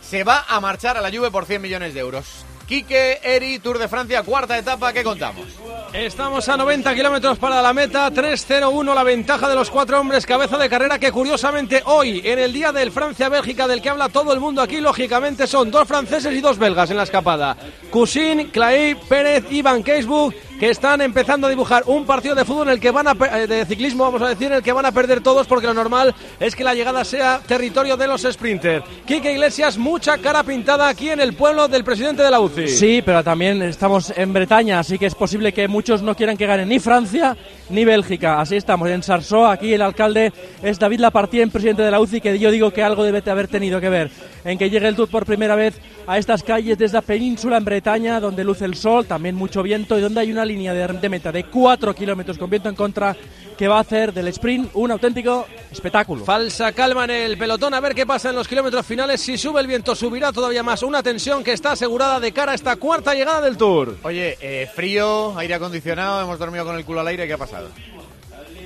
Se va a marchar a la Juve por 100 millones de euros. Quique, Eri, Tour de Francia, cuarta etapa, ¿qué contamos? Estamos a 90 kilómetros para la meta, 3-0-1 la ventaja de los cuatro hombres cabeza de carrera que curiosamente hoy, en el día del Francia-Bélgica del que habla todo el mundo aquí, lógicamente son dos franceses y dos belgas en la escapada. Cousin, Clay, Pérez y Van Keisburg que están empezando a dibujar un partido de fútbol en el que van a eh, de ciclismo, vamos a decir, en el que van a perder todos porque lo normal es que la llegada sea territorio de los sprinters. Quique Iglesias, mucha cara pintada aquí en el pueblo del presidente de la UCI. Sí, pero también estamos en Bretaña, así que es posible que muchos no quieran que gane ni Francia ni Bélgica. Así estamos en Sarso, aquí el alcalde es David Lapartien, presidente de la UCI, que yo digo que algo debe de haber tenido que ver en que llegue el Tour por primera vez a estas calles de esta península en Bretaña, donde luce el sol, también mucho viento y donde hay una línea de, de meta de 4 kilómetros con viento en contra que va a hacer del sprint un auténtico espectáculo. Falsa calma en el pelotón, a ver qué pasa en los kilómetros finales. Si sube el viento, subirá todavía más una tensión que está asegurada de cara a esta cuarta llegada del Tour. Oye, eh, frío, aire acondicionado, hemos dormido con el culo al aire, ¿qué ha pasado?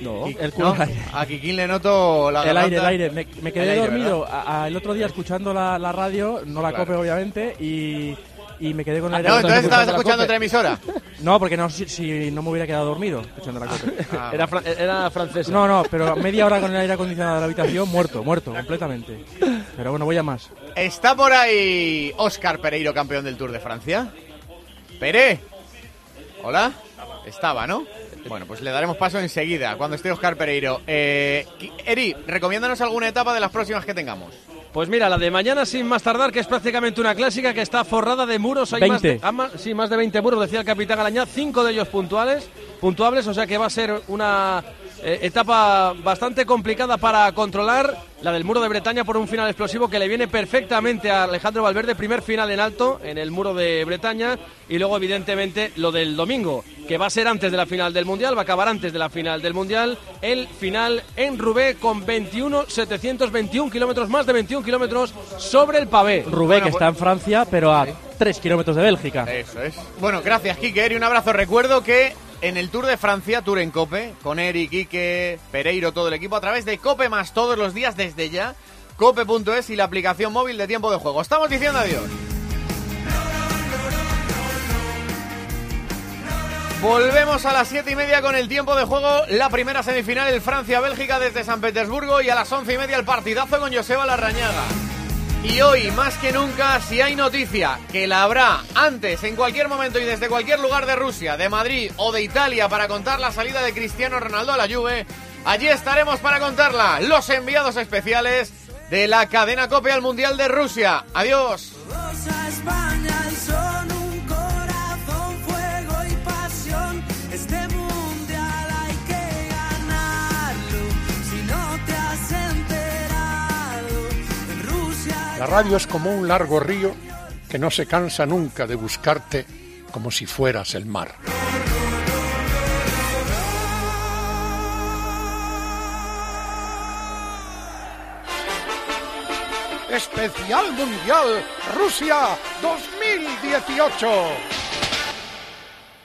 No, el culo al aire. A Kikín le noto la el aire, el aire. Me, me quedé El aire, dormido a- a- el otro día escuchando la, la radio, no la Claro. cope obviamente, y, y me quedé con el Ah, aire. no, entonces estabas escuchando otra emisora. No, porque no, si, si no me hubiera quedado dormido escuchando la cope. Ah, Era, fra- era francesa. No, no, pero media hora con el aire acondicionado de la habitación, muerto, muerto, completamente. Pero bueno, voy a más. ¿Está por ahí Óscar Pereiro, campeón del Tour de Francia? Pere. Hola. Estaba, ¿no? Bueno, pues le daremos paso enseguida, cuando esté Óscar Pereiro. Eh, Eri, recomiéndanos alguna etapa de las próximas que tengamos. Pues mira, la de mañana sin más tardar, que es prácticamente una clásica que está forrada de muros. Hay más de, 20. ah, ma- sí, más de 20 muros, decía el capitán Alañá, cinco de ellos puntuales, puntuables, o sea que va a ser una eh, etapa bastante complicada para controlar. La del muro de Bretaña por un final explosivo que le viene perfectamente a Alejandro Valverde, primer final en alto en el muro de Bretaña y luego evidentemente lo del domingo, que va a ser antes de la final del Mundial, va a acabar antes de la final del Mundial, el final en Roubaix con 21, 721 kilómetros, más de 21 kilómetros sobre el pavé. Rubé, que está en Francia, pero a 3 kilómetros de Bélgica. Eso es. Bueno, gracias, Quique. Eri, un abrazo. Recuerdo que en el Tour de Francia, Tour en Cope, con Eri, Quique, Pereiro, todo el equipo, a través de Cope más todos los días desde ya, cope.es y la aplicación móvil de tiempo de juego. Estamos diciendo adiós. Volvemos a las siete y media con el tiempo de juego. La primera semifinal, el Francia-Bélgica desde San Petersburgo. Y a las once y media, el partidazo con Joseba Larrañaga. Y hoy, más que nunca, si hay noticia, que la habrá antes, en cualquier momento y desde cualquier lugar de Rusia, de Madrid o de Italia para contar la salida de Cristiano Ronaldo a la Juve, allí estaremos para contarla. Los enviados especiales de la cadena Cope al Mundial de Rusia. Adiós. La radio es como un largo río que no se cansa nunca de buscarte como si fueras el mar. Especial Mundial Rusia 2018.